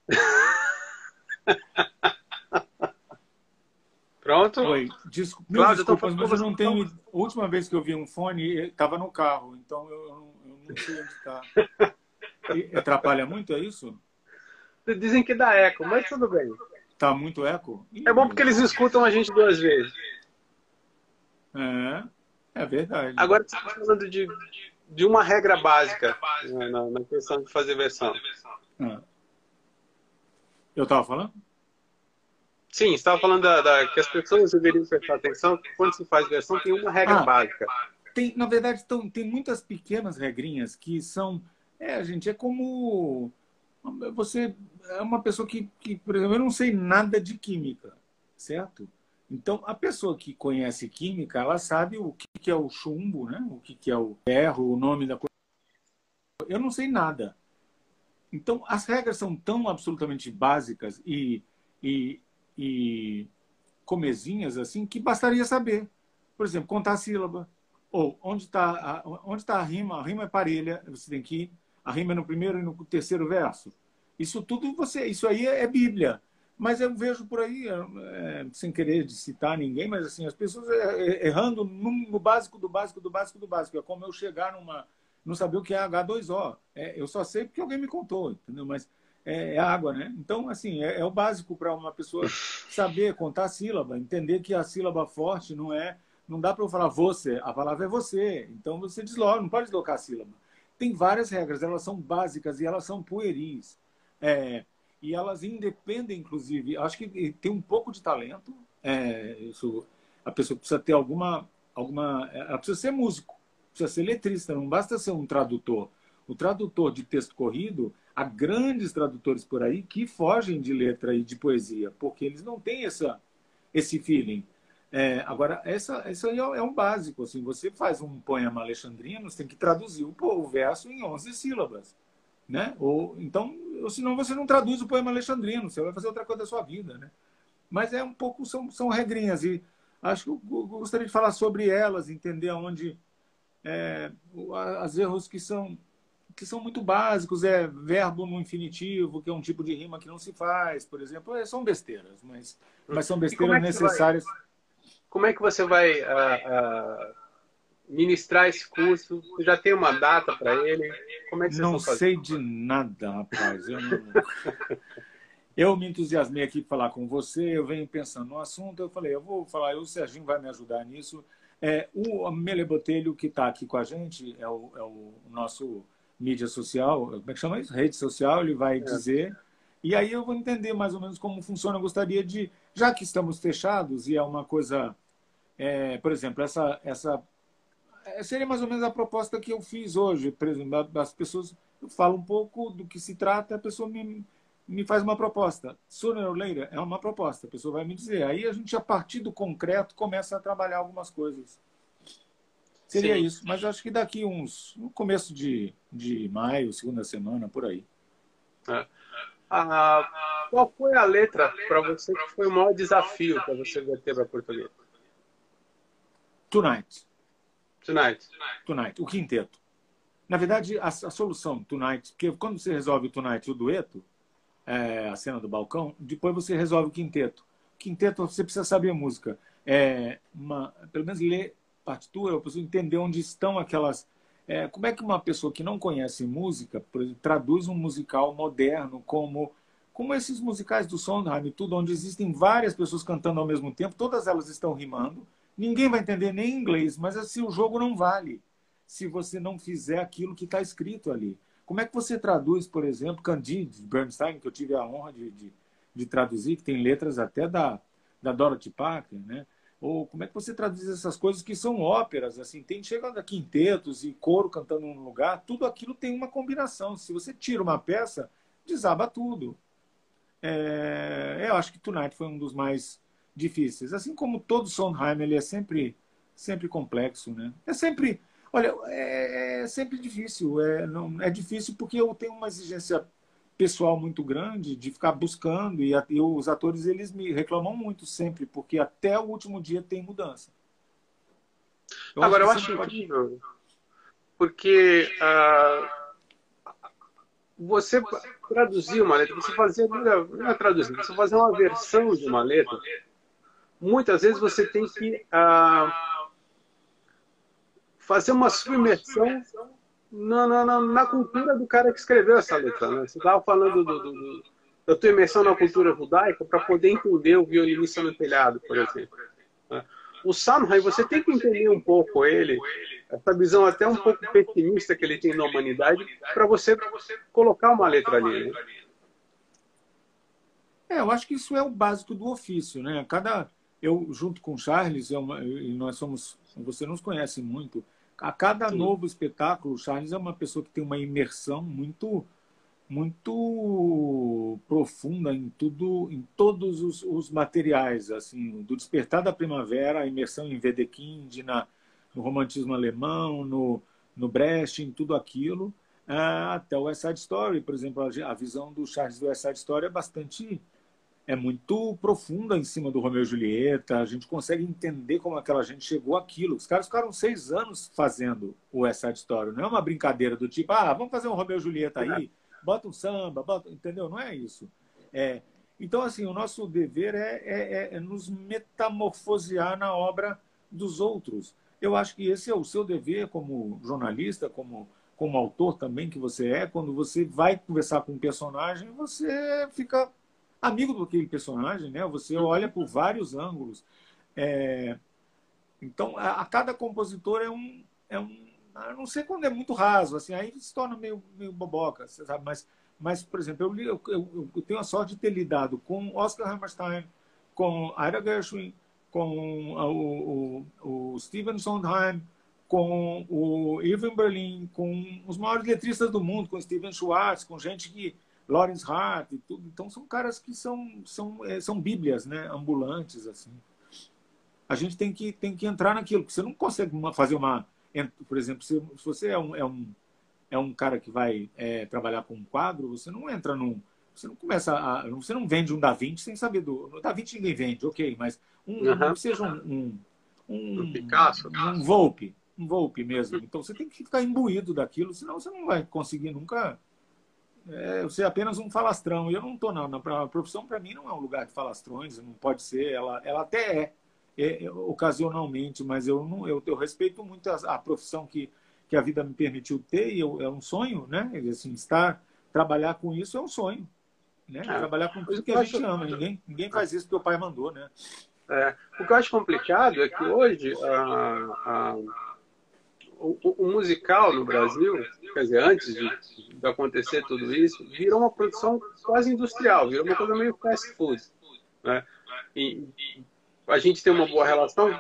Pronto? Oi, desculpa, mil Cláudio, eu tô desculpas, mas eu não tenho. A última vez que eu vi um fone, estava no carro, então eu, eu não sei onde está. Atrapalha muito, é isso? Dizem que dá eco, mas tudo bem. Tá muito eco? Ih, É bom porque eles escutam a gente duas vezes. É, é verdade. Agora você está falando de, de uma regra básica né, na, na questão de fazer versão. Ah. Eu estava falando? Sim, você estava falando da, da- que as pessoas deveriam prestar atenção que quando se faz versão tem uma regra Ah. básica. Tem, na verdade, tão, tem muitas pequenas regrinhas que são. É, gente, é como. você é uma pessoa que, que, por exemplo, eu não sei nada de química, certo? Então, a pessoa que conhece química, ela sabe o que é o chumbo, né? o que é o ferro, o nome da coisa. Eu não sei nada. Então, as regras são tão absolutamente básicas e, e, e comezinhas assim que bastaria saber. Por exemplo, contar a sílaba. Ou onde está a, onde tá a rima? A rima é parelha, você tem que ir. A rima é no primeiro e no terceiro verso. Isso tudo você, isso aí é, é Bíblia. Mas eu vejo por aí, é, sem querer citar ninguém, mas assim, as pessoas errando no, no, básico do básico do básico do básico. É como eu chegar numa. não saber o que é H2O. É, eu só sei porque alguém me contou, entendeu? Mas é, é água, né? Então, assim, é, é o básico para uma pessoa saber contar a sílaba, entender que a sílaba forte não é. Não dá para eu falar você, a palavra é você. Então você desloca, não pode deslocar a sílaba. Tem várias regras, elas são básicas e elas são pueris. É, e elas independem, inclusive, acho que tem um pouco de talento. É, isso, a pessoa precisa ter alguma, alguma, ela precisa ser músico, precisa ser letrista, não basta ser um tradutor. O tradutor de texto corrido, há grandes tradutores por aí que fogem de letra e de poesia, porque eles não têm essa, esse feeling. É, agora, essa, isso aí é um básico. Assim, você faz um poema alexandrino, você tem que traduzir o, o verso em 11 sílabas. Né? Ou, então, ou senão você não traduz o poema alexandrino, você vai fazer outra coisa da sua vida. Né? Mas é um pouco, são, são regrinhas, e acho que eu, eu gostaria de falar sobre elas, entender onde é, as erros que são que são muito básicos, é verbo no infinitivo, que é um tipo de rima que não se faz, por exemplo, é, são besteiras, mas, mas são besteiras é necessárias. Vai, como é que você vai uh, uh, ministrar esse curso? Você já tem uma data para ele? Como é que Não sei de nada, rapaz. Eu, não... eu me entusiasmei aqui para falar com você, eu venho pensando no assunto, eu falei, eu vou falar, o Serginho vai me ajudar nisso. É, o Mele Botelho, que está aqui com a gente, é o, é o, nosso mídia social, como é que chama isso? Rede social, ele vai é. dizer. E aí eu vou entender mais ou menos como funciona. Eu gostaria de, já que estamos fechados e é uma coisa, é, por exemplo, essa, essa é, seria mais ou menos a proposta que eu fiz hoje. Por exemplo, as pessoas falo um pouco do que se trata, a pessoa me, me faz uma proposta. Sooner or later é uma proposta, a pessoa vai me dizer. Aí a gente, a partir do concreto, começa a trabalhar algumas coisas. Seria Sim. isso. Mas acho que daqui uns. no começo de, de maio, segunda semana, por aí. É. Ah, qual foi a letra para você que foi o maior desafio para você verter para português? Tonight. Tonight. Tonight, o quinteto. Na verdade, a, a solução, Tonight, porque quando você resolve o Tonight, o dueto, é, a cena do balcão, depois você resolve o quinteto. Quinteto, você precisa saber a música. É, uma, pelo menos ler partitura, eu preciso entender onde estão aquelas. É, como é que uma pessoa que não conhece música exemplo, traduz um musical moderno como como esses musicais do Sondheim e tudo, onde existem várias pessoas cantando ao mesmo tempo, todas elas estão rimando, Ninguém vai entender nem inglês, mas assim, o jogo não vale se você não fizer aquilo que está escrito ali. Como é que você traduz, por exemplo, Candide, de Bernstein, que eu tive a honra de, de, de traduzir, que tem letras até da, da Dorothy Parker, né? Ou como é que você traduz essas coisas que são óperas, assim, tem chega quintetos e coro cantando num lugar, tudo aquilo tem uma combinação. Se você tira uma peça, desaba tudo. É, eu acho que Tonight foi um dos mais difíceis. Assim como todo Sondheim, ele é sempre, sempre complexo, né? É sempre, olha, é, é sempre difícil. É, não, é difícil porque eu tenho uma exigência pessoal muito grande de ficar buscando e, e os atores eles me reclamam muito sempre porque até o último dia tem mudança. Eu Agora eu acho incrível pode... porque uh, você traduzir uma letra, você fazer não é traduzir, você fazer uma versão de uma letra muitas vezes você tem que ah, fazer uma submersão na, na, na, cultura do cara que escreveu essa letra. Né? Você estava falando do, do, do, da tua imersão na cultura judaica para poder entender o violinista no telhado, por exemplo. Né? O Samhain, você tem que entender um pouco ele, essa visão até um pouco pessimista que ele tem na humanidade, para você colocar uma letra ali. Né? É, eu acho que isso é o básico do ofício, né? Cada eu, junto com o Charles, é uma, e nós somos, você nos conhece muito, a cada Sim. novo espetáculo, o Charles é uma pessoa que tem uma imersão muito muito profunda em tudo, em todos os, os, materiais, assim, do despertar da primavera, a imersão em Wedekind, na, no romantismo alemão, no, no Brecht, em tudo aquilo, até o West Side Story, por exemplo, a, a visão do Charles do West Side Story é bastante é muito profunda em cima do Romeu e Julieta. A gente consegue entender como aquela gente chegou àquilo. Os caras ficaram seis anos fazendo o West Side Story. Não é uma brincadeira do tipo, ah, vamos fazer um Romeu e Julieta aí, bota um samba, bota... entendeu? Não é isso. É... Então, assim, o nosso dever é, é, é, é nos metamorfosear na obra dos outros. Eu acho que esse é o seu dever como jornalista, como, como autor também que você é. Quando você vai conversar com um personagem, você fica amigo daquele personagem, né? Você olha por vários ângulos. É... Então, a, a, cada compositor é um, é um, não sei quando é muito raso, assim, aí se torna meio, meio boboca, sabe? Mas, mas por exemplo, eu, eu, eu, eu tenho a sorte de ter lidado com Oscar Hammerstein, com Ira Gershwin, com o, o, o Steven Sondheim, com o Irving Berlin, com os maiores letristas do mundo, com Steven Schwartz, com gente que Lawrence Hart e tudo. Então são caras que são são é, são bíblias, né, ambulantes assim. A gente tem que tem que entrar naquilo, porque você não consegue fazer uma, por exemplo, se, você é um, é um é um cara que vai é, trabalhar com um quadro, você não entra num você não começa a. Você não vende um Da Vinci sem saber do. Da Vinci ninguém vende, ok, mas um, uhum. seja um. Um, um Picasso. Um Volpe. Um Volpe mesmo. Então você tem que ficar imbuído daquilo, senão você não vai conseguir nunca é, você é apenas um falastrão. E eu não estou, não. A profissão, para mim, não é um lugar de falastrões, não pode ser. Ela, ela até é, é, é ocasionalmente, mas eu, não, eu, eu respeito muito a, a, profissão que, que a vida me permitiu ter, e eu, é um sonho, né? Assim, estar, trabalhar com isso é um sonho. Né? É, trabalhar com tudo que a gente ama. Ninguém, ninguém faz isso que o pai mandou, né? É, o que eu acho complicado é que hoje a, a o, o, musical no Brasil, quer dizer, antes de, de, acontecer tudo isso, virou uma produção quase industrial, virou uma coisa meio fast food. Né? E, a gente tem uma boa relação,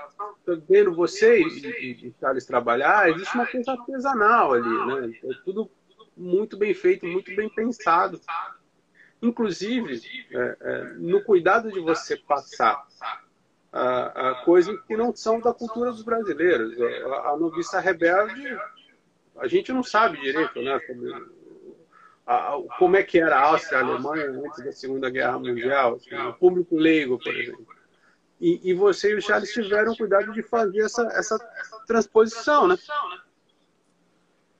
vendo você e, e Charles trabalhar, existe uma coisa artesanal ali, né? É tudo muito bem feito, muito bem pensado. Inclusive, é, é, no cuidado de você passar a, a coisas que não são da cultura dos brasileiros. A, a noviça rebelde, a gente não sabe direito, né? Como, a, como é que era a Áustria, a Alemanha antes da Segunda Guerra Mundial, assim, o público leigo, por exemplo. E, e, você e o Charles tiveram cuidado de fazer essa, essa transposição, né?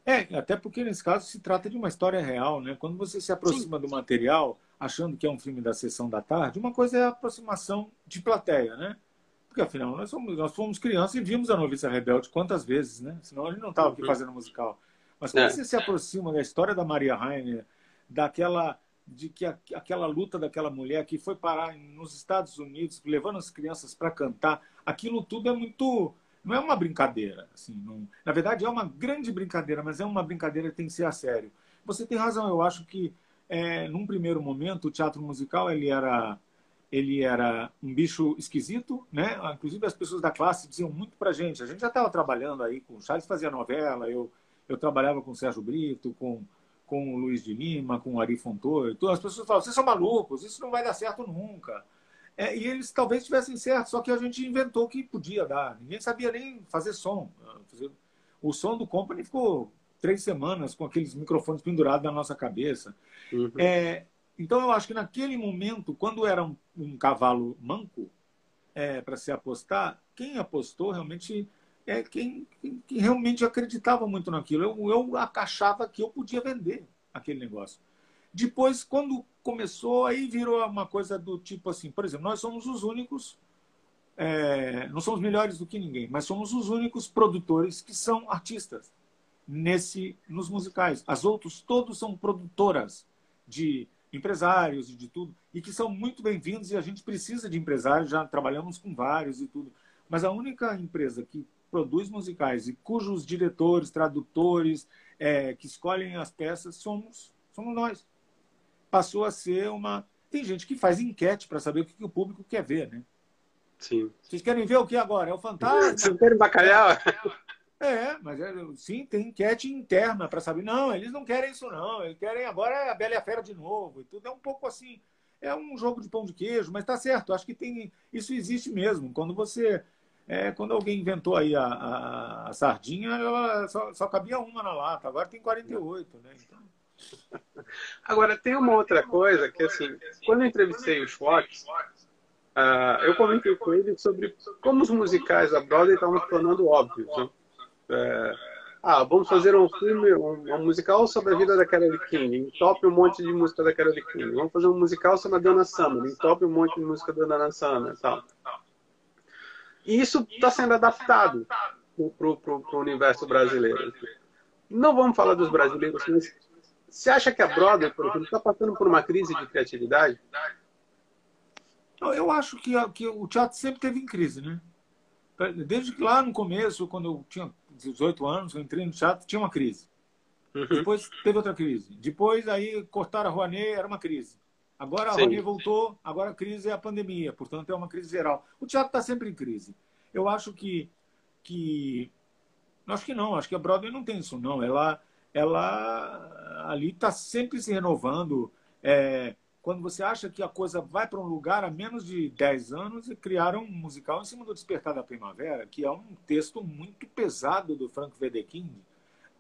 É, até porque nesse caso se trata de uma história real, né? Quando você se aproxima Sim. do material, achando que é um filme da sessão da tarde, uma coisa é a aproximação de plateia, né? Porque afinal nós, somos, nós fomos crianças e vimos a Noviça Rebelde quantas vezes, né? Senão a gente não estava aqui uhum. fazendo musical. Mas quando é. você se aproxima da história da Maria Rainer, daquela de que a, aquela luta daquela mulher que foi parar nos Estados Unidos, levando as crianças para cantar, aquilo tudo é muito não é uma brincadeira, assim, não, na verdade é uma grande brincadeira, mas é uma brincadeira que tem que ser a sério. Você tem razão, eu acho que é, num primeiro momento o teatro musical ele era ele era um bicho esquisito, né? Inclusive as pessoas da classe diziam muito para gente. A gente já estava trabalhando aí com o Charles fazia novela, eu eu trabalhava com o Sérgio Brito, com com o Luiz de Lima, com o Ari Fontoura. Então as pessoas falavam: vocês são malucos, isso não vai dar certo nunca. É, e eles talvez tivessem certo, só que a gente inventou que podia dar. Ninguém sabia nem fazer som. O som do Company ficou três semanas com aqueles microfones pendurados na nossa cabeça. Uhum. É, então, eu acho que naquele momento, quando era um, um cavalo manco é, para se apostar, quem apostou realmente é quem, quem, quem, realmente acreditava muito naquilo. Eu, eu achava que eu podia vender aquele negócio. Depois, quando começou, aí virou uma coisa do tipo assim, por exemplo, nós somos os únicos, é, não somos melhores do que ninguém, mas somos os únicos produtores que são artistas nesse nos musicais. As outros todos são produtoras de empresários e de tudo, e que são muito bem-vindos e a gente precisa de empresários, já trabalhamos com vários e tudo. Mas a única empresa que produz musicais e cujos diretores, tradutores, é, que escolhem as peças somos, somos nós. Passou a ser uma. Tem gente que faz enquete para saber o que, que, o público quer ver, né? Sim. Vocês querem ver o que agora? É o fantasma? Vocês querem bacalhau? É, mas é, sim, tem enquete interna para saber. Não, eles não querem isso, não. Eles querem agora a Bela e a Fera de novo. E tudo é um pouco assim. É um jogo de pão de queijo, mas tá certo. Acho que tem isso existe mesmo. Quando você. É, quando alguém inventou aí a, a, a sardinha, ela só, só, cabia uma na lata. Agora tem 48, né? Então... Agora, tem uma outra coisa que, assim, quando eu entrevistei o Schwartz, uh, eu comentei com ele sobre como os musicais da Broadway estavam se tornando óbvios. Né? É, ah, vamos fazer um filme, um, um, musical sobre a vida da Carole King, entope um monte de música da Carole King. Vamos fazer um musical sobre a Dana Summer, entope um monte de música da Dana Summer e tal. E isso está sendo adaptado para o universo brasileiro. Não vamos falar dos brasileiros, mas você acha que a Broadway, por exemplo, está passando por uma crise de criatividade? Eu acho que, que o teatro sempre teve em crise, né? Desde que lá no começo, quando eu tinha 18 anos, eu entrei no teatro, tinha uma crise. Uhum. Depois teve outra crise. Depois aí cortaram a Rouanet, era uma crise. Agora a Sim. Rouanet voltou, agora a crise é a pandemia, portanto é uma crise geral. O teatro está sempre em crise. Eu acho que, que acho que não, acho que a Broadway não tem isso não. Ela, ela ali está sempre se renovando. É, quando você acha que a coisa vai para um lugar há menos de 10 anos, criaram um musical em cima do Despertar da Primavera, que é um texto muito pesado do Frank Wedekind.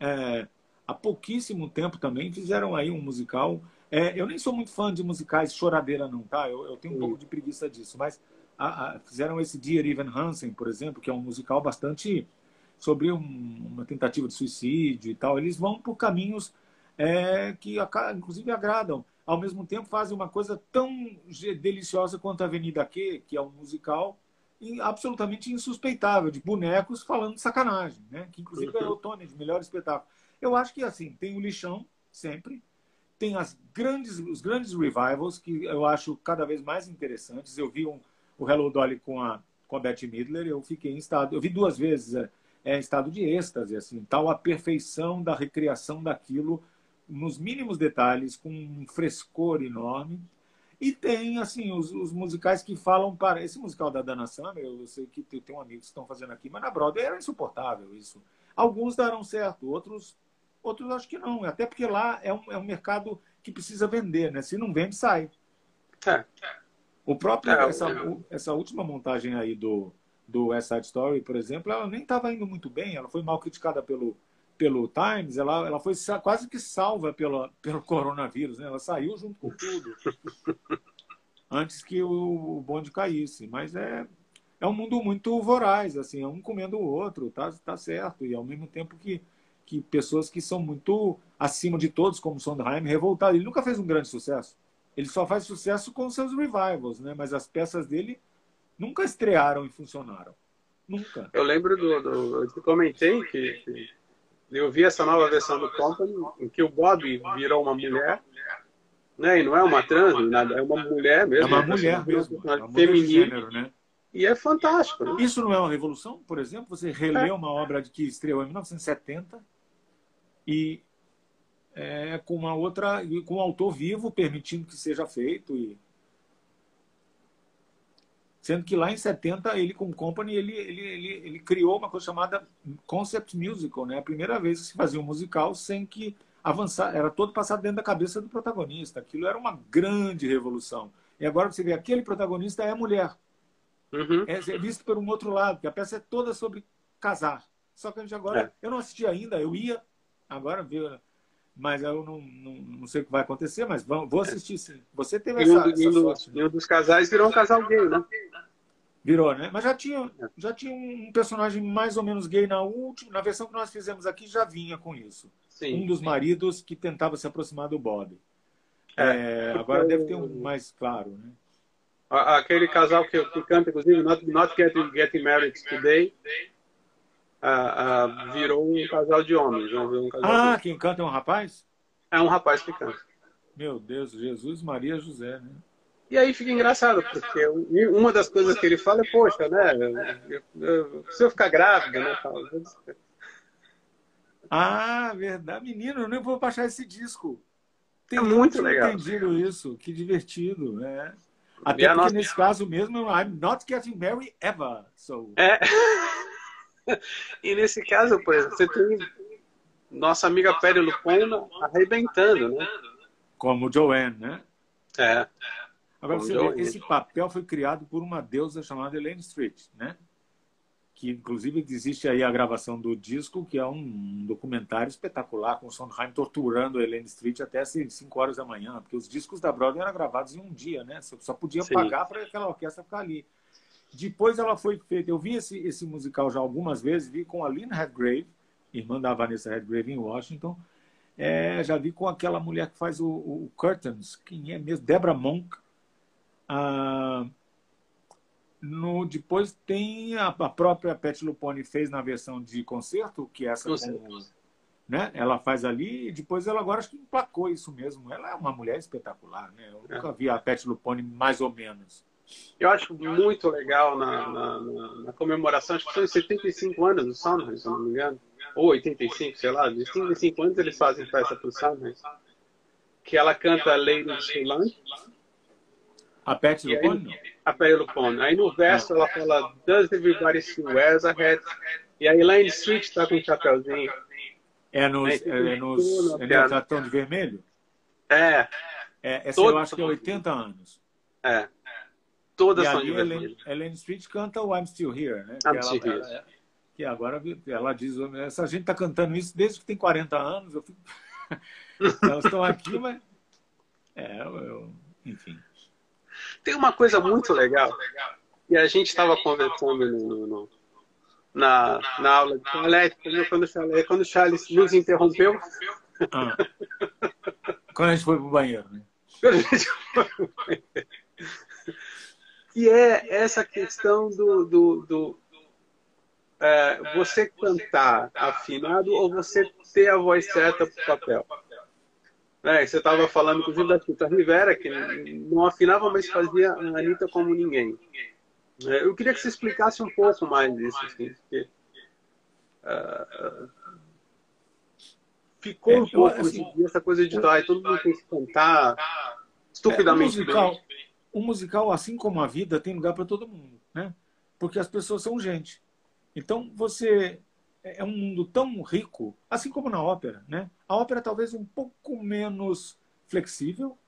É, há pouquíssimo tempo também fizeram aí um musical. É, eu nem sou muito fã de musicais choradeira, não, tá? Eu, eu tenho um Sim. pouco de preguiça disso, mas a, a, fizeram esse Dear Evan Hansen, por exemplo, que é um musical bastante sobre um, uma tentativa de suicídio e tal. Eles vão por caminhos é, que, inclusive, agradam ao mesmo tempo fazem uma coisa tão deliciosa quanto a Avenida Q, que é um musical absolutamente insuspeitável, de bonecos falando sacanagem, né? que inclusive ganhou o Tony de melhor espetáculo. Eu acho que assim, tem o lixão, sempre, tem as grandes, os grandes revivals, que eu acho cada vez mais interessantes. Eu vi um, o Hello Dolly com a, com a Bette Midler, eu fiquei em estado, eu vi duas vezes, é, é estado de êxtase, assim, tal a perfeição da recriação daquilo nos mínimos detalhes, com um frescor enorme. E tem, assim, os, os, musicais que falam para. Esse musical da Dana Summer, eu sei que tem, tem um amigo que estão fazendo aqui, mas na Broadway era insuportável isso. Alguns darão certo, outros, outros acho que não. Até porque lá é um, é um mercado que precisa vender, né? Se não vende, sai. É. O próprio, é, essa, essa última montagem aí do, do West Side Story, por exemplo, ela nem estava indo muito bem, ela foi mal criticada pelo, pelo Times, ela, ela foi quase que salva pelo, pelo coronavírus, né? Ela saiu junto com tudo antes que o, o bonde caísse. Mas é, é um mundo muito voraz, assim, é um comendo o outro, tá, tá certo. E ao mesmo tempo que, que pessoas que são muito acima de todos, como Sondheim, revoltadas. Ele nunca fez um grande sucesso. Ele só faz sucesso com seus revivals, né? Mas as peças dele nunca estrearam e funcionaram. Nunca. Eu lembro do. do eu comentei que, que eu vi essa nova versão do Company, em que o Bob virou uma mulher, né? E não é uma trans, nada, é uma mulher mesmo. É uma mulher mesmo, é uma feminina. né? E é fantástico. Né? Isso não é uma revolução? Por exemplo, você relê é. uma obra de que estreou em 1970 e é, com uma outra, com um autor vivo permitindo que seja feito e Sendo que lá em 70, ele com o Company, ele, ele, ele, ele criou uma coisa chamada Concept Musical, né? A primeira vez que se fazia um musical sem que avançar, era todo passado dentro da cabeça do protagonista. Aquilo era uma grande revolução. E agora você vê, aquele protagonista é mulher. Uhum. É, é, visto por um outro lado, que a peça é toda sobre casar. Só que a gente agora, é. eu não assisti ainda, eu ia, agora ver, mas eu não, não, não, sei o que vai acontecer, mas vou assistir sim. Você teve essa, um, essa sorte. Né? E um dos casais virou um casal gay, né? Virou, né? Mas já tinha, já tinha um personagem mais ou menos gay na última, na versão que nós fizemos aqui já vinha com isso. Sim, um dos sim. maridos que tentava se aproximar do Bob. É, é, agora deve ter um mais claro, né? Aquele casal que, que canta, inclusive, Not, not getting, getting Married Today, uh, uh, virou um casal de homens. Um casal ah, de... quem canta é um rapaz? É um rapaz que canta. Meu Deus, Jesus, Maria, José, né? E aí fica engraçado, porque uma das coisas que ele fala é, poxa, né? Eu, eu, se eu ficar grávida, né? Ah, verdade. Menino, eu nem vou baixar esse disco. Tem é muito legal. entendido isso. Que divertido, né? Até porque nesse caso mesmo, I'm not getting married ever. So... É. e nesse caso, por exemplo, você tem nossa amiga Perry Lupona arrebentando, né? Como Joanne, né? É. Agora, você vê, esse papel foi criado por uma deusa chamada Elaine Street, né? Que, inclusive, existe aí a gravação do disco, que é um documentário espetacular, com o Sondheim torturando a Elaine Street até as 5 horas da manhã, porque os discos da Broadway eram gravados em um dia, né? Você só podia Sim. pagar para aquela orquestra ficar ali. Depois ela foi feita. Eu vi esse, esse musical já algumas vezes, vi com a Lynn Redgrave, irmã da Vanessa Redgrave em Washington. É, já vi com aquela mulher que faz o, o Curtains, quem é mesmo? Debra Monk. Ah, no, depois tem a, a própria Pet Lupone fez na versão de concerto, que é essa com, né? Ela faz ali e depois ela agora acho que emplacou isso mesmo. Ela é uma mulher espetacular, né? Eu é. nunca vi a Pet Lupone mais ou menos. Eu acho muito legal na, na, na, na comemoração, acho que são 75 anos do Soundhouse, se não me engano, ou 85, sei lá, de 55 anos eles fazem festa pro Soundhouse, que ela canta Lady of Land. A Pet Lupone? A Pet Lupone. Aí no verso ela fala Does everybody see wears a hat? E a Elaine Street tá com um chapéuzinho. É nos, é, nos é no Tratão de Vermelho? É. é essa eu acho que é 80 anos. É. Todas e são ali, Ellen, Ellen Street canta o I'm Still Here, né? I'm que, still ela, here. que agora ela diz, essa gente está cantando isso desde que tem 40 anos. Eu fico... Elas estão aqui, mas. É, eu... enfim. Tem uma coisa muito legal, e a gente estava conversando no, no, na, na aula de toalete, quando o Charles, quando o Charles nos interrompeu. Ah. Quando a gente foi para o banheiro, né? Quando a gente foi pro banheiro que é essa questão do, do, do é, você cantar afinado ou você ter a voz certa para o papel. É, você estava falando, inclusive, da Tita Rivera, que não afinava, mas fazia a Anitta como ninguém. É, eu queria que você explicasse um pouco mais isso. Assim, porque, uh, ficou é, um pouco assim, essa coisa de ah, todo mundo tem que cantar estupidamente é, musical, bem o musical, assim como a vida, tem lugar para todo mundo, né? Porque as pessoas são gente. Então, você é um mundo tão rico, assim como na ópera, né? A ópera talvez um pouco menos flexível,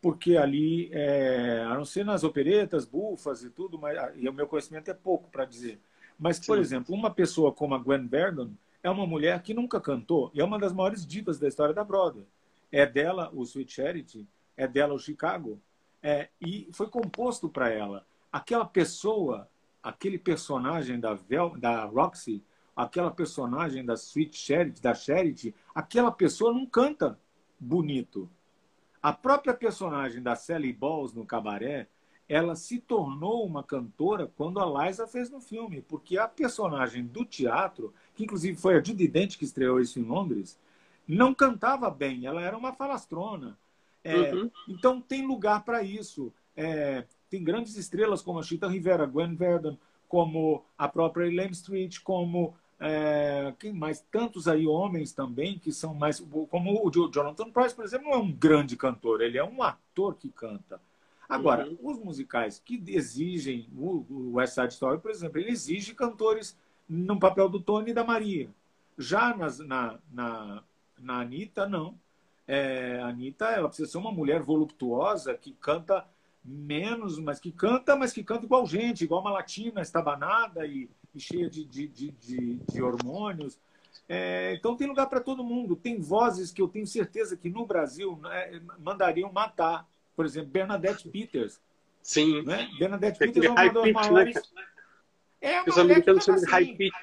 porque ali, é, a não ser nas operetas, bufas e tudo, mas, e o meu conhecimento é pouco para dizer. Mas, por Sim. exemplo, uma pessoa como a Gwen Verdon é uma mulher que nunca cantou e é uma das maiores divas da história da Broadway. É dela o Sweet Charity, é dela o Chicago, é, e foi composto para ela. Aquela pessoa, aquele personagem da, Vel, da Roxy, aquela personagem da Sweet Charity, da Charity, aquela pessoa não canta bonito. A própria personagem da Sally Balls no Cabaré, ela se tornou uma cantora quando a Liza fez no filme, porque a personagem do teatro, que inclusive foi a Judy Dent que estreou isso em Londres, não cantava bem, ela era uma falastrona. É, uhum. Então tem lugar para isso. É, tem grandes estrelas como a Chita Rivera, Gwen Verdon, como a própria Elaine Street, como é, quem mais? Tantos aí homens também que são mais. Como o Jonathan Price, por exemplo, não é um grande cantor, ele é um ator que canta. Agora, uhum. os musicais que exigem, o West Side Story, por exemplo, ele exige cantores no papel do Tony e da Maria. Já nas, na, na, na Anitta, não. É, a Anitta, ela precisa ser uma mulher voluptuosa que canta menos, mas que canta, mas que canta igual gente, igual uma latina, estabanada e, e cheia de, de, de, de, de hormônios. É, então tem lugar para todo mundo. Tem vozes que eu tenho certeza que no Brasil né, mandariam matar. Por exemplo, Bernadette Peters. Sim. Né? Bernadette Peters é uma das né? É Os americanos chamam de high pitch.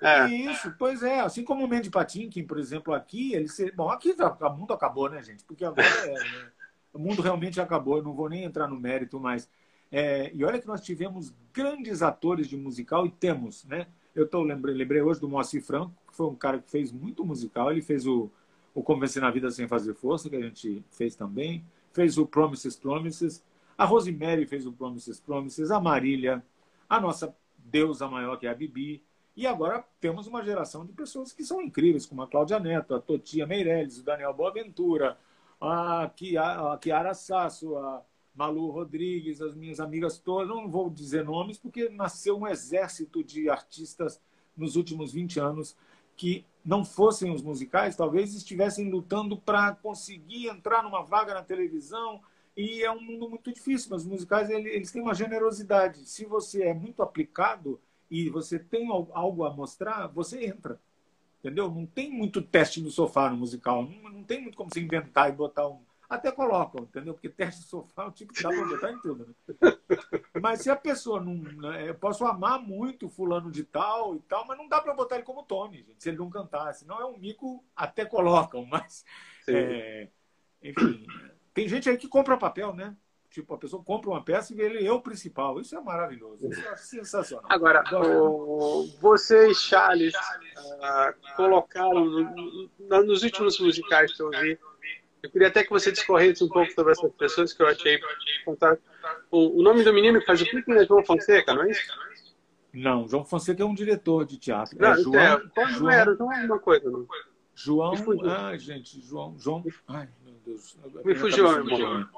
É. Isso, pois é. Assim como o Mandy Patinkin, por exemplo, aqui, ele se... bom, aqui o mundo acabou, né, gente? Porque agora é, né? o mundo realmente acabou. Eu não vou nem entrar no mérito, mas é... e olha que nós tivemos grandes atores de musical e temos, né? Eu tô lembrei, lembrei hoje do Moacir Franco, que foi um cara que fez muito musical. Ele fez o o Convencer na Vida Sem Fazer Força, que a gente fez também. Fez o Promises Promises. A Rosemary fez o Promises Promises. A Marília. A nossa deusa maior que é a Bibi. E agora temos uma geração de pessoas que são incríveis, como a Cláudia Neto, a Totia Meirelles, o Daniel Boaventura, a Kiara Sasso, a Malu Rodrigues, as minhas amigas todas. Não vou dizer nomes, porque nasceu um exército de artistas nos últimos 20 anos que não fossem os musicais, talvez estivessem lutando para conseguir entrar numa vaga na televisão. E é um mundo muito difícil, mas os musicais eles têm uma generosidade. Se você é muito aplicado e você tem algo a mostrar, você entra. Entendeu? Não tem muito teste no sofá no musical. Não, não tem muito como você inventar e botar um. Até colocam, entendeu? Porque teste de sofá é um tipo que dá para botar em tudo. Né? Mas se a pessoa não. Né, eu posso amar muito fulano de tal e tal, mas não dá para botar ele como Tony, gente, se ele não cantar. Senão é um mico, até colocam, mas. É, enfim. Tem gente aí que compra papel, né? Tipo, a pessoa compra uma peça e vê ele é o principal. Isso é maravilhoso. Isso é sensacional. Agora, o... vocês, Charles, uh, colocaram no, no, nos últimos musicais que eu vi. Eu queria até que você discorresse um pouco sobre essas pessoas que eu achei fantástico. O, o nome do menino que faz o clipe é João Fonseca, não é isso? Não, João Fonseca é um diretor de teatro. Não, é João, é, João, era, não é uma coisa, não. João, ah, gente, João, João, ai, Deus. Me fugiu, meu irmão.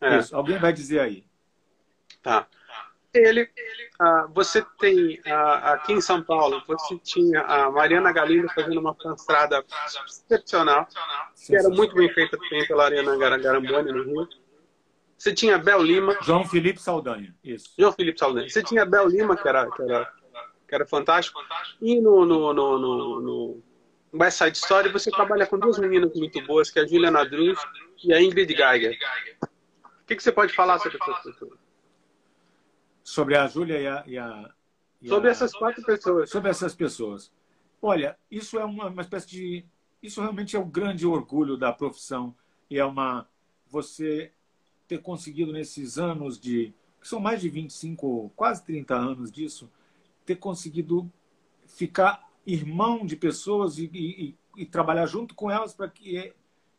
É. Isso, alguém vai dizer aí. Tá. Ele, ah, você tem ah, aqui em São Paulo, você tinha a Mariana Galindo fazendo uma estrada excepcional, que era muito bem feita também pela Ariana Garamboni no Rio. Você tinha Bel Lima. João Felipe Saldanha, isso. João Felipe Saldanha. Você tinha Bel Lima, que era, que era, que era fantástico. E no, no, no, no West Side Story você trabalha com duas meninas muito boas, que é a Juliana Druz e a Ingrid Geiger. O que, que você pode falar sobre essas pessoas? Sobre a Júlia e a, e a e sobre a... essas quatro pessoas. Sobre essas pessoas. Olha, isso é uma, uma espécie de. Isso realmente é o um grande orgulho da profissão. E é uma. Você ter conseguido nesses anos de. que são mais de 25, quase 30 anos disso, ter conseguido ficar irmão de pessoas e, e, e trabalhar junto com elas para que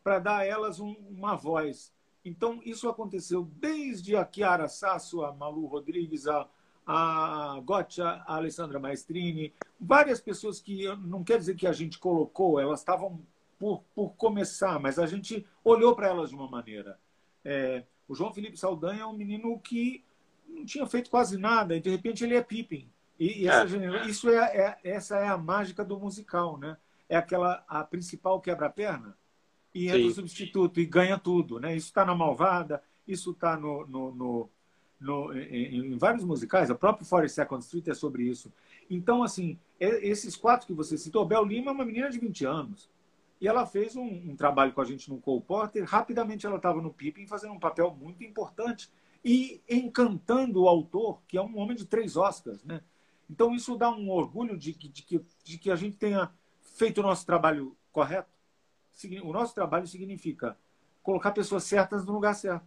para dar a elas um, uma voz então, isso aconteceu desde a Chiara Sasso, a Malu Rodrigues, a, a Gotcha, a Alessandra Maestrini, várias pessoas que não quer dizer que a gente colocou, elas estavam por, por começar, mas a gente olhou para elas de uma maneira. É, o João Felipe Saldanha é um menino que não tinha feito quase nada, e de repente ele é Pippin. E, e essa, é. isso é, é, essa é a mágica do musical, né? É aquela a principal quebra-perna e entra o substituto e ganha tudo. Né? Isso está na Malvada, isso está no, no, no, no em, em, vários musicais, a própria Forest Second Street é sobre isso. Então, assim, é, esses quatro que você citou, Bel Lima é uma menina de 20 anos. E ela fez um, um trabalho com a gente no Cole Porter. Rapidamente ela estava no Pippin fazendo um papel muito importante e encantando o autor, que é um homem de três Oscars. Né? Então isso dá um orgulho de, de, de, de que a gente tenha feito o nosso trabalho correto o nosso trabalho significa colocar pessoas certas no lugar certo.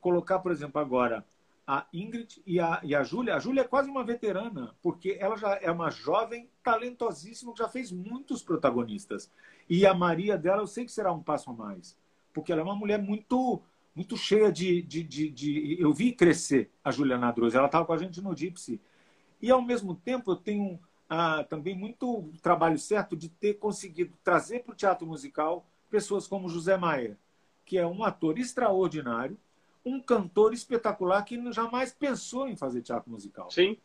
Colocar, por exemplo, agora a Ingrid e a, e a Júlia. A Júlia é quase uma veterana, porque ela já é uma jovem talentosíssima que já fez muitos protagonistas. E a Maria dela, eu sei que será um passo a mais, porque ela é uma mulher muito muito cheia de, de, de, de... eu vi crescer a Juliana Druz, ela estava com a gente no Gypsy. E, ao mesmo tempo, eu tenho ah, também muito trabalho certo de ter conseguido trazer para o teatro musical pessoas como José Maia, que é um ator extraordinário, um cantor espetacular que jamais pensou em fazer teatro musical. Sim.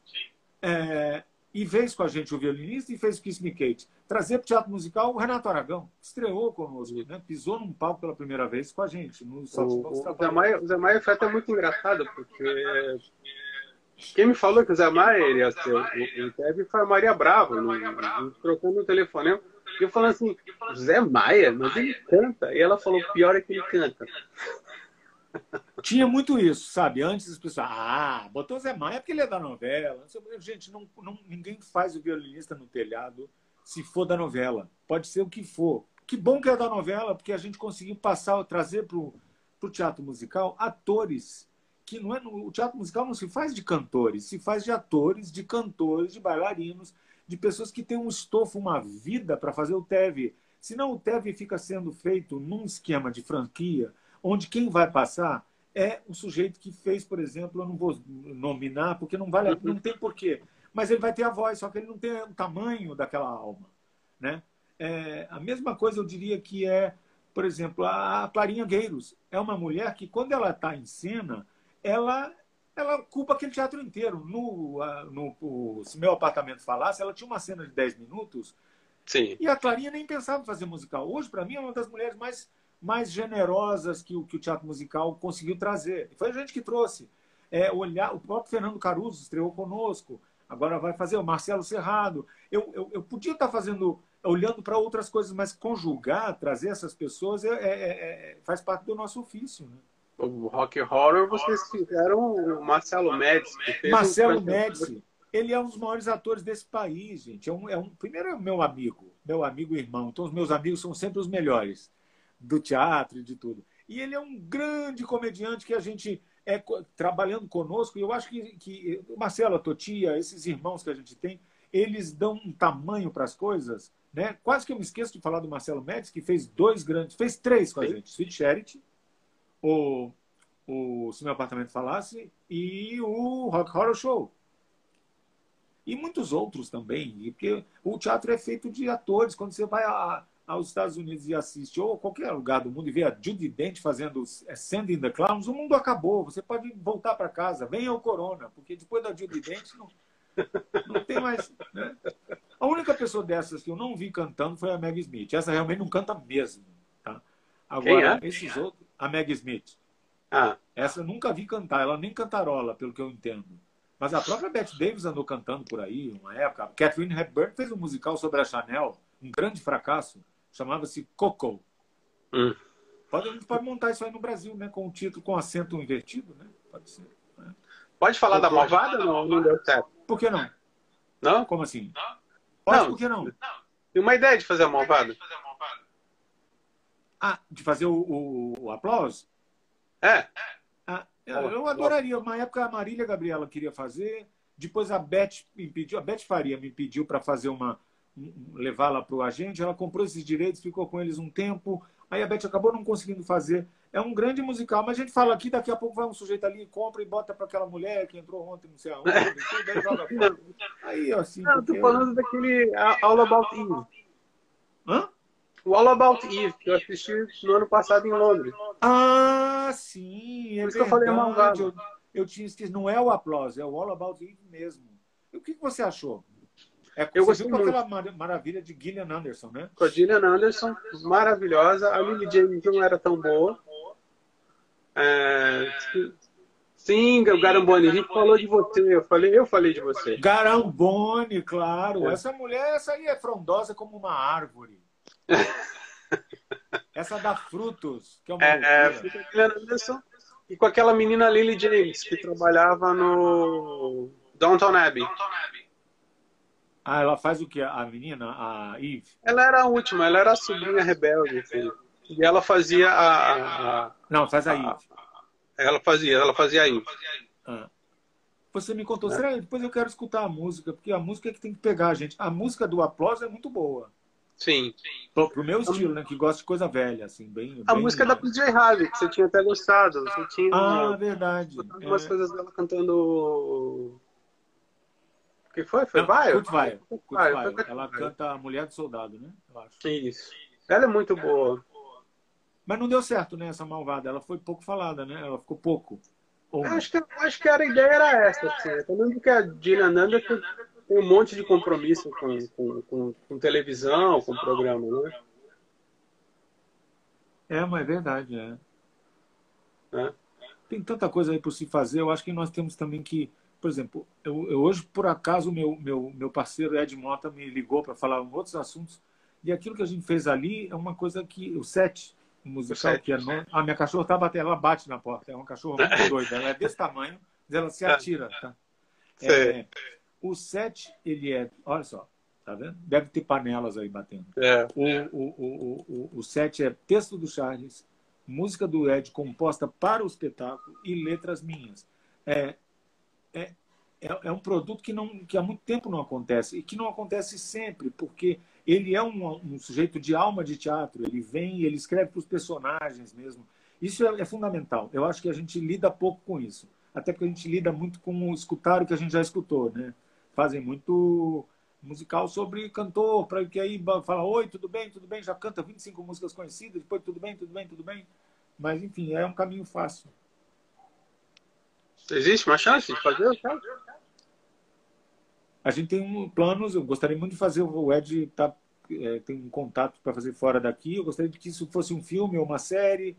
É, e fez com a gente o violinista e fez o Kiss Me Kate. Trazer para o teatro musical o Renato Aragão, estreou conosco, né? pisou num palco pela primeira vez com a gente. No o, o, Zé Maia, o Zé Maia foi até muito engraçado, porque quem me falou que o Zé Maia iria ser o, o Kevin foi a Maria Bravo, no, no, trocando o telefonema. E eu falando assim, Zé Maia, mas ele canta. E ela falou, pior é que ele canta. Tinha muito isso, sabe? Antes as pessoas, ah, botou o Zé Maia porque ele é da novela. Gente, não, não, ninguém faz o violinista no telhado se for da novela. Pode ser o que for. Que bom que é da novela, porque a gente conseguiu passar, trazer para o teatro musical atores que não é o teatro musical não se faz de cantores, se faz de atores, de cantores, de bailarinos, de pessoas que têm um estofo, uma vida para fazer o TEV. Senão o TEV fica sendo feito num esquema de franquia, onde quem vai passar é o sujeito que fez, por exemplo, eu não vou nominar, porque não vale, não tem porquê, mas ele vai ter a voz, só que ele não tem o tamanho daquela alma, né? É, a mesma coisa eu diria que é, por exemplo, a Clarinha Gueiros é uma mulher que quando ela está em cena ela ela ocupa aquele teatro inteiro. No, no, no, se meu apartamento falasse, ela tinha uma cena de 10 minutos. Sim. E a Clarinha nem pensava em fazer musical. Hoje, para mim, é uma das mulheres mais, mais generosas que o, que o teatro musical conseguiu trazer. Foi a gente que trouxe. É, olhar, o próprio Fernando Caruso estreou conosco. Agora vai fazer o Marcelo Serrado. Eu, eu, eu podia estar fazendo, olhando para outras coisas, mas conjugar, trazer essas pessoas é, é, é, faz parte do nosso ofício. Né? O Rock Horror, vocês fizeram o Marcelo Médici. Marcelo um... Médici, ele é um dos maiores atores desse país, gente. É um, é um, primeiro é meu amigo, meu amigo e irmão. Então, os meus amigos são sempre os melhores do teatro e de tudo. E ele é um grande comediante que a gente é trabalhando conosco. E eu acho que, que Marcelo, a Totia, esses irmãos que a gente tem, eles dão um tamanho para as coisas. Né? Quase que eu me esqueço de falar do Marcelo Médici, que fez dois grandes, fez três com a gente: Sweet Charity, o, o Se Meu Apartamento Falasse e o Rock Horror Show. E muitos outros também, porque o teatro é feito de atores. Quando você vai a, aos Estados Unidos e assiste, ou qualquer lugar do mundo, e vê a Judy Dent fazendo é, Sending the Clowns, o mundo acabou. Você pode voltar para casa, venha o Corona, porque depois da Judy Dent não, não tem mais. Né? A única pessoa dessas que eu não vi cantando foi a Meg Smith. Essa realmente não canta mesmo. Tá? Agora, é? esses outros a Meg Smith. Ah. Essa eu nunca vi cantar, ela nem cantarola, pelo que eu entendo. Mas a própria Bette Davis andou cantando por aí, uma época. A Catherine Hepburn fez um musical sobre a Chanel, um grande fracasso, chamava-se Coco. Hum. Pode, a gente pode montar isso aí no Brasil, né? Com o título com acento invertido, né? Pode ser. Né? Pode falar Coco. da malvada não? Não deu certo. Por que não? Não? Como assim? Pode, não. por que não? Tem uma ideia de fazer a malvada? Ah, de fazer o, o, o aplauso? É. Ah, eu, eu adoraria. Uma época a Marília Gabriela queria fazer, depois a Beth me pediu, a Beth Faria me pediu para fazer uma levá-la para o agente, ela comprou esses direitos, ficou com eles um tempo, aí a Beth acabou não conseguindo fazer. É um grande musical, mas a gente fala aqui, daqui a pouco vai um sujeito ali, compra e bota para aquela mulher que entrou ontem, não sei aonde, tudo, aí joga fora. Aí, assim. Não, porque... tô falando daquele All About. O All About Eve, que eu assisti no ano passado em Londres. Ah, sim, é Por isso que eu falei malvado. Eu, eu tinha esquecido, não é o Applause, é o All About Eve mesmo. E o que você achou? É, eu gostei com aquela maravilha de Gillian Anderson, né? Com a Gillian Anderson, maravilhosa. A Lily James não era tão boa. É... Sim, o Garamboni, a gente falou de você. Eu falei, eu falei de você. Garamboni, claro. É. Essa mulher, essa aí é frondosa como uma árvore. Essa da Frutos, que é uma é, é e com aquela menina Lily James, que trabalhava no Downton Abbey. Ah, ela faz o que? A menina, a Eve? Ela era a última, ela era a sobrinha rebelde. Assim. E ela fazia a, a, Não, faz a, a Eve. Ela fazia, ela fazia a Eve. Ah. Você me contou, é. será? Depois eu quero escutar a música, porque a música é que tem que pegar, gente. A música do Aplauso é muito boa. Sim. Pro, pro meu estilo, né? Que gosta de coisa velha, assim, bem. A bem música da PJ Harvey, que você tinha até gostado. Você tinha, ah, verdade. Algumas é. coisas dela cantando. O que foi? Foi Vai? Vai. Ela canta Mulher do Soldado, né? Eu acho. Isso. Ela é muito boa. Mas não deu certo, né? Essa malvada. Ela foi pouco falada, né? Ela ficou pouco. Acho que, acho que era, a ideia era essa, assim. Também que a Gina Nanda tem um monte de compromisso com, com, com, com televisão, com programa, né? É, mas é verdade, é. é. Tem tanta coisa aí por se fazer. Eu acho que nós temos também que, por exemplo, eu, eu hoje, por acaso, meu, meu, meu parceiro Ed Mota me ligou para falar em outros assuntos. E aquilo que a gente fez ali é uma coisa que. O set musical, o que é. No... A minha cachorra tá batendo, ela bate na porta. É uma cachorra muito doida. Ela é desse tamanho, mas ela se atira. Tá? É, o set, ele é. Olha só, tá vendo? Deve ter panelas aí batendo. É. O, o, o, o, o set é texto do Charles, música do Ed composta para o espetáculo e letras minhas. É, é, é, é, um produto que, não, que há muito tempo não acontece e que não acontece sempre, porque ele é um, um sujeito de alma de teatro. Ele vem e ele escreve para os personagens mesmo. Isso é, é fundamental. Eu acho que a gente lida pouco com isso. Até porque a gente lida muito com escutar o que a gente já escutou, né? Fazem muito musical sobre cantor, para que aí fala, oi, tudo bem, tudo bem, já canta 25 músicas conhecidas, depois tudo bem, tudo bem, tudo bem. Mas, enfim, é um caminho fácil. Existe uma chance de fazer? A gente tem um, planos, eu gostaria muito de fazer, o Ed tá, é, tem um contato para fazer fora daqui, eu gostaria que isso fosse um filme ou uma série,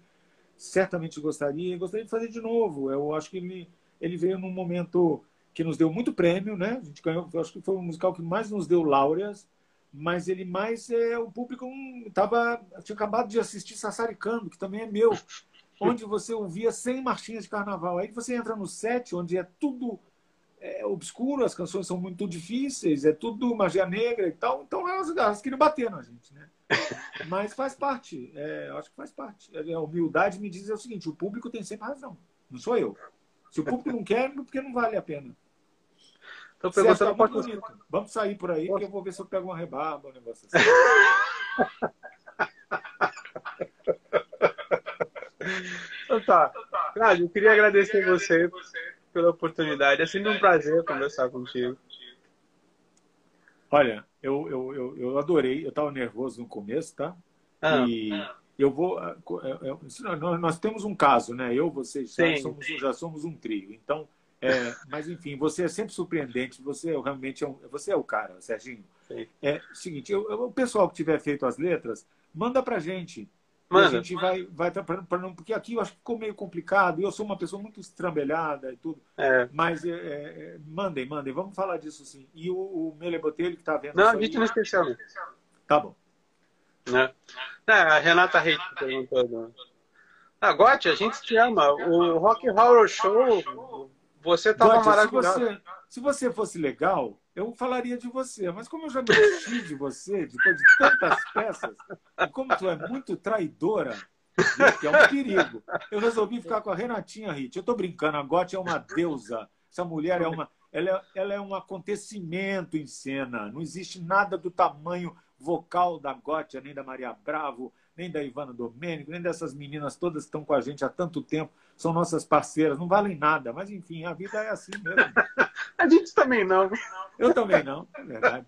certamente gostaria, gostaria de fazer de novo. Eu acho que ele, ele veio num momento que nos deu muito prêmio, né? A gente ganhou, acho que foi o musical que mais nos deu laureas, mas ele mais é o público um, tava tinha acabado de assistir Sassaricando, que também é meu, onde você ouvia 100 marchinhas de carnaval. Aí você entra no set, onde é tudo é obscuro, as canções são muito difíceis, é tudo magia negra e tal. Então elas, elas queriam bater na gente, né? Mas faz parte, é, acho que faz parte. A humildade me diz é o seguinte: o público tem sempre razão, não sou eu. Se o público não quer, é porque não vale a pena. Então, perguntando pode... bonito. Vamos sair por aí, que eu vou ver se eu pego uma rebarba, um negócio assim. então tá. Cláudio, eu queria agradecer você pela oportunidade. É sempre um prazer conversar contigo. Olha, eu, eu, eu, eu adorei. Eu estava nervoso no começo, tá? Ah. E eu vou. Eu, nós temos um caso, né? Eu, você já somos, já somos um trio. Então, é, mas enfim, você é sempre surpreendente. Você é realmente é um, você é o cara, Serginho. Sim. É seguinte, eu, o pessoal que tiver feito as letras, manda pra gente. Manda. a gente vai, vai para não, porque aqui eu acho que ficou meio complicado. Eu sou uma pessoa muito estrambelhada e tudo. É. Mas é, é, mandem, mandem. Vamos falar disso sim. E o, o Mele Botelho que está vendo. Não, a gente aí, não esqueceu. Tá bom. Né? É, a Renata Reis perguntou. Né? Ah, Gotti, a gente te ama. O Rock Horror Show, você estava maravilhoso. Se você, se você fosse legal, eu falaria de você. Mas como eu já me enchi de você, depois de tantas peças, e como tu é muito traidora, que é um perigo, eu resolvi ficar com a Renatinha Rit. Eu estou brincando, a Gotti é uma deusa. Essa mulher é uma. Ela é, ela é um acontecimento em cena. Não existe nada do tamanho vocal da Gotti, nem da Maria Bravo, nem da Ivana Domênico, nem dessas meninas todas que estão com a gente há tanto tempo, são nossas parceiras, não valem nada, mas enfim, a vida é assim mesmo. a gente também não. Eu também não, é verdade.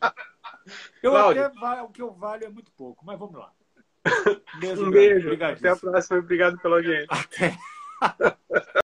Eu Cláudio. até o que eu valho é muito pouco, mas vamos lá. Beijo, um beijo. Até a próxima. Obrigado pela audiência. Até.